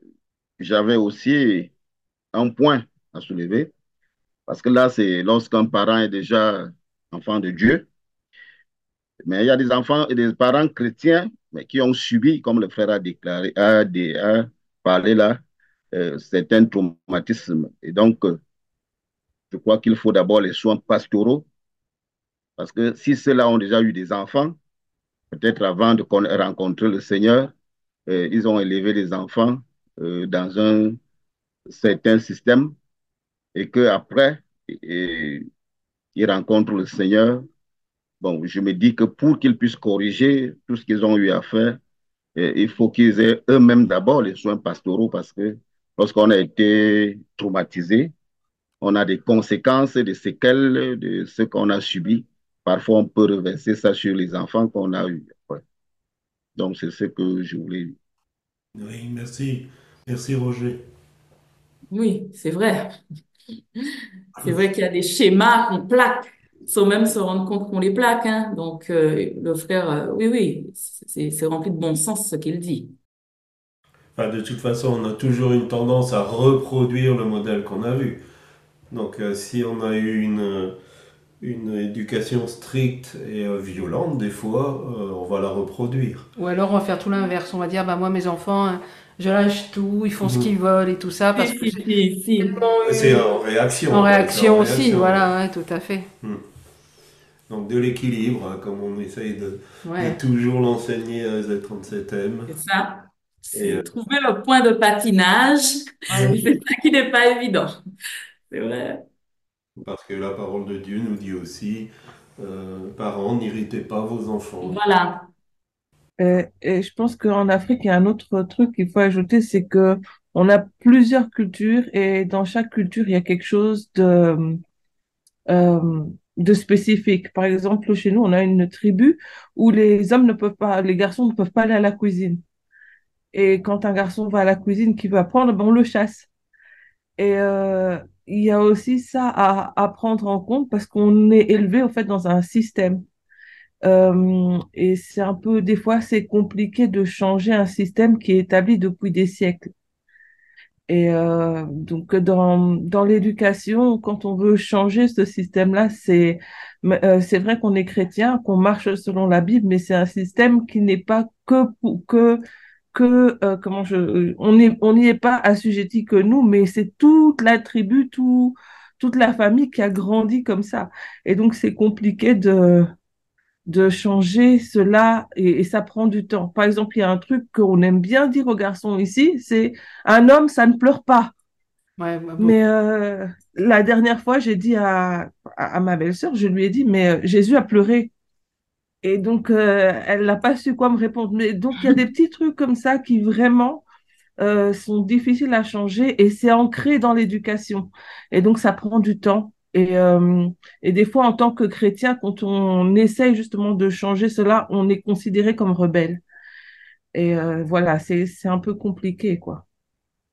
j'avais aussi un point à soulever. Parce que là, c'est lorsqu'un parent est déjà enfant de Dieu. Mais il y a des enfants et des parents chrétiens mais qui ont subi, comme le frère a déclaré, a, a parlé là, euh, certains traumatismes. Et donc, euh, je crois qu'il faut d'abord les soins pastoraux. Parce que si ceux-là ont déjà eu des enfants, peut-être avant de rencontrer le Seigneur, euh, ils ont élevé des enfants dans un certain système et qu'après, ils rencontrent le Seigneur. Bon, je me dis que pour qu'ils puissent corriger tout ce qu'ils ont eu à faire, il faut qu'ils aient eux-mêmes d'abord les soins pastoraux parce que lorsqu'on a été traumatisé, on a des conséquences, des séquelles de ce qu'on a subi. Parfois, on peut reverser ça sur les enfants qu'on a eus. Donc, c'est ce que je voulais dire. Oui, merci. Merci, Roger. Oui, c'est vrai. C'est vrai qu'il y a des schémas qu'on plaque sans même se rendre compte qu'on les plaque. Hein. Donc, euh, le frère, euh, oui, oui, c'est rempli de bon sens ce qu'il dit. de toute façon, on a toujours une tendance à reproduire le modèle qu'on a vu. Donc, euh, si on a eu une, une éducation stricte et violente, des fois, on va la reproduire. Ou alors, on va faire tout l'inverse. On va dire, bah, moi, mes enfants, hein, je lâche tout, ils font ce mhm. qu'ils veulent et tout ça. parce que C'est en réaction. En réaction aussi, voilà, tout à fait. Hmm. Donc de l'équilibre, hein, comme on essaye de, toujours l'enseigner à Z37M. C'est ça. C'est euh, trouver le point de patinage. c'est ça qui n'est pas évident. C'est vrai. Parce que la parole de Dieu nous dit aussi, euh, parents, n'irritez pas vos enfants. Voilà. Euh, et je pense qu'en Afrique, il y a un autre truc qu'il faut ajouter, c'est que on a plusieurs cultures et dans chaque culture, il y a quelque chose de euh, de spécifique. Par exemple, chez nous, on a une tribu où les hommes ne peuvent pas, les garçons ne peuvent pas aller à la cuisine. Et quand un garçon va à la cuisine, qui va prendre, ben on le chasse. Et euh, il y a aussi ça à, prendre en compte parce qu'on est élevé en fait dans un système. Euh, et c'est un peu, des fois, c'est compliqué de changer un système qui est établi depuis des siècles. Et euh, donc dans, dans l'éducation, quand on veut changer ce système-là, c'est euh, c'est vrai qu'on est chrétien, qu'on marche selon la Bible, mais c'est un système qui n'est pas que que que euh, comment je on n'y est pas assujetti que nous, mais c'est toute la tribu, tout toute la famille qui a grandi comme ça. Et donc c'est compliqué de de changer cela et, ça prend du temps. Par exemple, il y a un truc qu'on aime bien dire aux garçons ici, c'est un homme, ça ne pleure pas. Ouais, bah, mais euh, la dernière fois, j'ai dit à, à, ma belle-sœur, je lui ai dit, mais euh, Jésus a pleuré. Et donc, euh, elle n'a pas su quoi me répondre. Mais donc, il y a des petits trucs comme ça qui vraiment sont difficiles à changer et c'est ancré dans l'éducation. Et donc, ça prend du temps. Et, euh, et des fois, en tant que chrétien, quand on essaye justement de changer cela, on est considéré comme rebelle. Et euh, voilà, c'est un peu compliqué, quoi.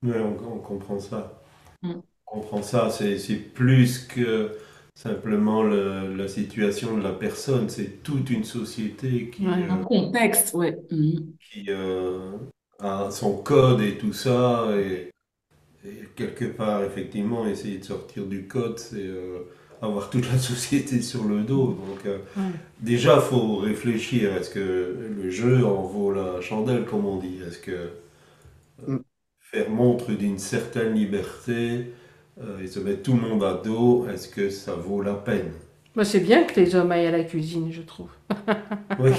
Oui, on, comprend ça. Mm. On comprend ça. C'est plus que simplement le, la situation de la personne, c'est toute une société qui, un euh, contexte, ouais. Mm. qui a son code et tout ça. Et, et quelque part, effectivement, essayer de sortir du code, c'est euh, avoir toute la société sur le dos. Donc, euh, déjà, il faut réfléchir. Est-ce que le jeu en vaut la chandelle, comme on dit? Est-ce que euh, mm. faire montre d'une certaine liberté et se mettre tout le monde à dos, est-ce que ça vaut la peine? Bah, C'est bien que les hommes aillent à la cuisine, je trouve. oui.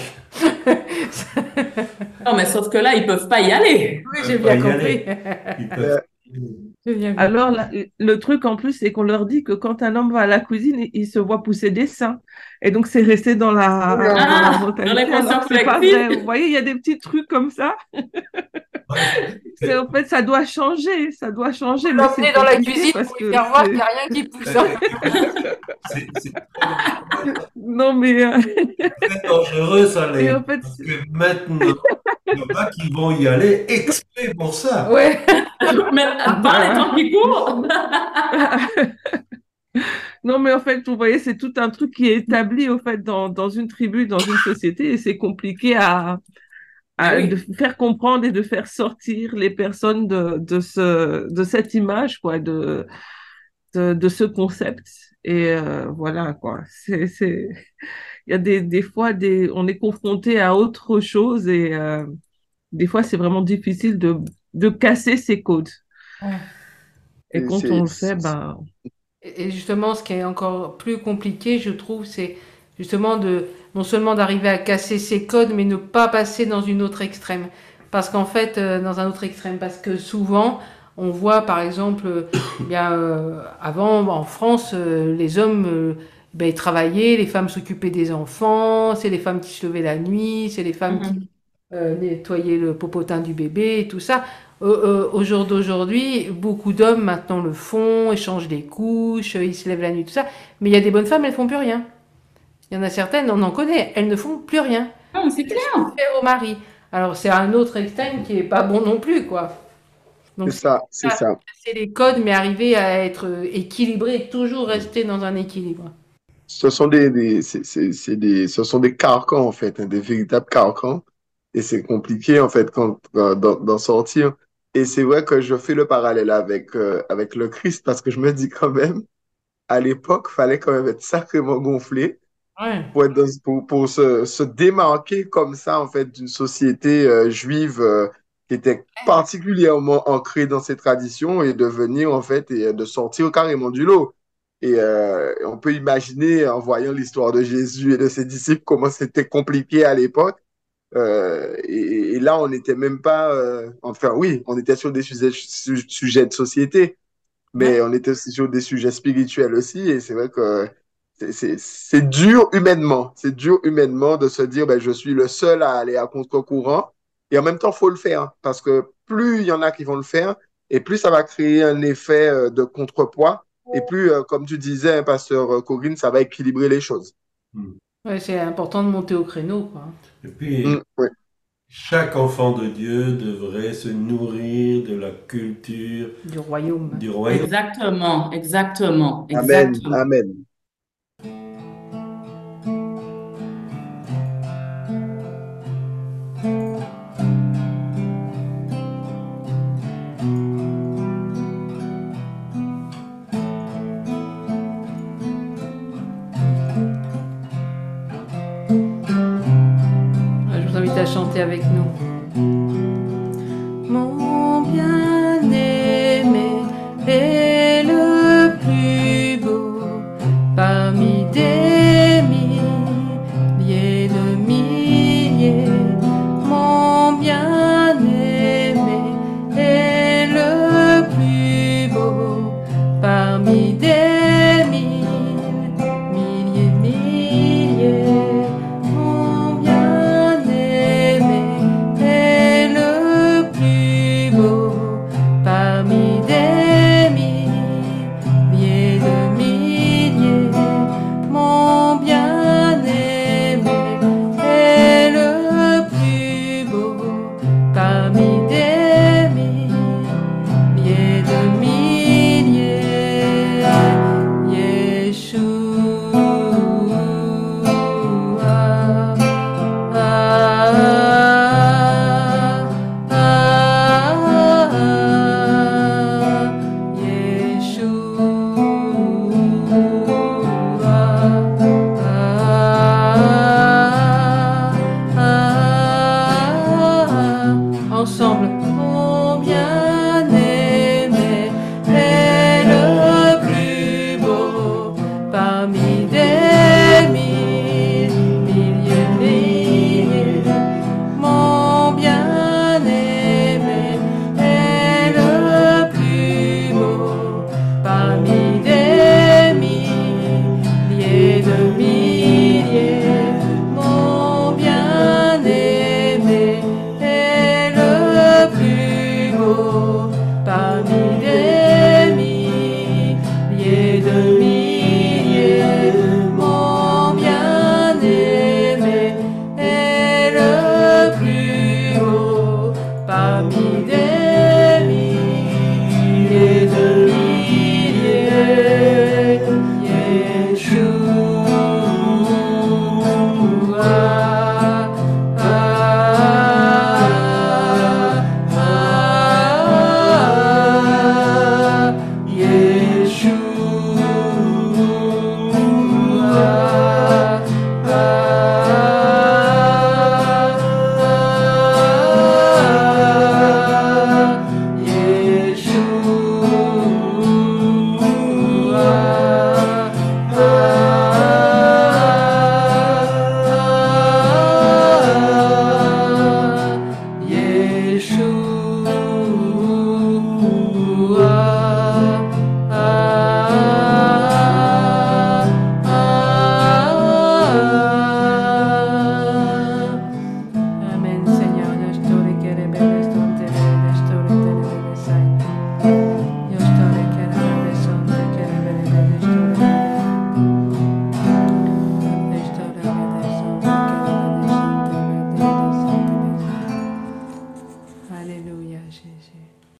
non, mais sauf que là, ils peuvent pas y aller. Oui, j'ai bien compris. Ils peuvent alors, le truc en plus, c'est qu'on leur dit que quand un homme va à la cuisine, il, se voit pousser des seins. Et donc, c'est resté dans la, ah, dans Vous voyez, il y a des petits trucs comme ça. en fait, ça doit changer. Ça doit changer. L'emmener dans la cuisine parce pour lui faire voir qu'il n'y a rien qui pousse. non, mais. Euh, c'est dangereux, ça, les... En fait, parce que maintenant, il y en a qui vont y aller exprès pour ça. Ouais. mais pas les temps qui courent. non, mais en fait, vous voyez, c'est tout un truc qui est établi au fait dans, dans une tribu, dans une société, et c'est compliqué à, à de faire comprendre et de faire sortir les personnes de, de, ce, de cette image, quoi, de, de, de ce concept. Et euh, voilà, quoi. C'est, c'est, il y a des, des fois, des, on est confronté à autre chose et euh, des fois, c'est vraiment difficile de, de casser ces codes. Et, quand on le fait, ben. Et justement, ce qui est encore plus compliqué, je trouve, c'est justement de non seulement d'arriver à casser ces codes, mais ne pas passer dans une autre extrême. Parce qu'en fait, euh, dans un autre extrême, parce que souvent, On voit par exemple, euh, bien, euh, avant en France, euh, les hommes euh, ben, ils travaillaient, les femmes s'occupaient des enfants, c'est les femmes qui se levaient la nuit, c'est les femmes Mhm. qui euh, nettoyaient le popotin du bébé et tout ça. Euh, euh, au jour d'aujourd'hui, beaucoup d'hommes maintenant le font, échangent des couches, ils se lèvent la nuit, tout ça. Mais il y a des bonnes femmes, elles font plus rien. Il y en a certaines, on en connaît, elles ne font plus rien. Non, c'est clair. Faire au mari? Alors c'est un autre extrême qui est pas bon non plus, quoi. Donc C'est ça, c'est ça. c'est les codes, mais arriver à être euh, équilibré, toujours rester dans un équilibre. Ce sont des, des, des, ce sont des carcans, en fait, hein, des véritables carcans. Et c'est compliqué, en fait, euh, d'en, d'en sortir. Et c'est vrai que je fais le parallèle avec, euh, avec le Christ parce que je me dis quand même, à l'époque, fallait quand même être sacrément gonflé Ouais. pour, être dans- pour, pour se, se démarquer comme ça, en fait, d'une société euh, juive euh, qui était particulièrement ancrée dans ses traditions et de venir, en fait, et de sortir carrément du lot. Et euh, on peut imaginer, en voyant l'histoire de Jésus et de ses disciples, comment c'était compliqué à l'époque. Euh, et, et là, on n'était même pas, euh, enfin oui, on était sur des sujets, su- sujets de société, mais on était aussi sur des sujets spirituels aussi. Et c'est vrai que c'est dur humainement. C'est dur humainement de se dire, ben, je suis le seul à aller à contre-courant. Et en même temps, faut le faire parce que plus il y en a qui vont le faire, et plus ça va créer un effet de contrepoids. Et plus, euh, comme tu disais, hein, pasteur euh, Corinne, ça va équilibrer les choses. Ouais, c'est important de monter au créneau, quoi. Et puis, Mm, ouais. chaque enfant de Dieu devrait se nourrir de la culture Du royaume. du royaume. Exactement, exactement, Amen, exactement. amen. Ouais, Je vous invite à chanter avec nous.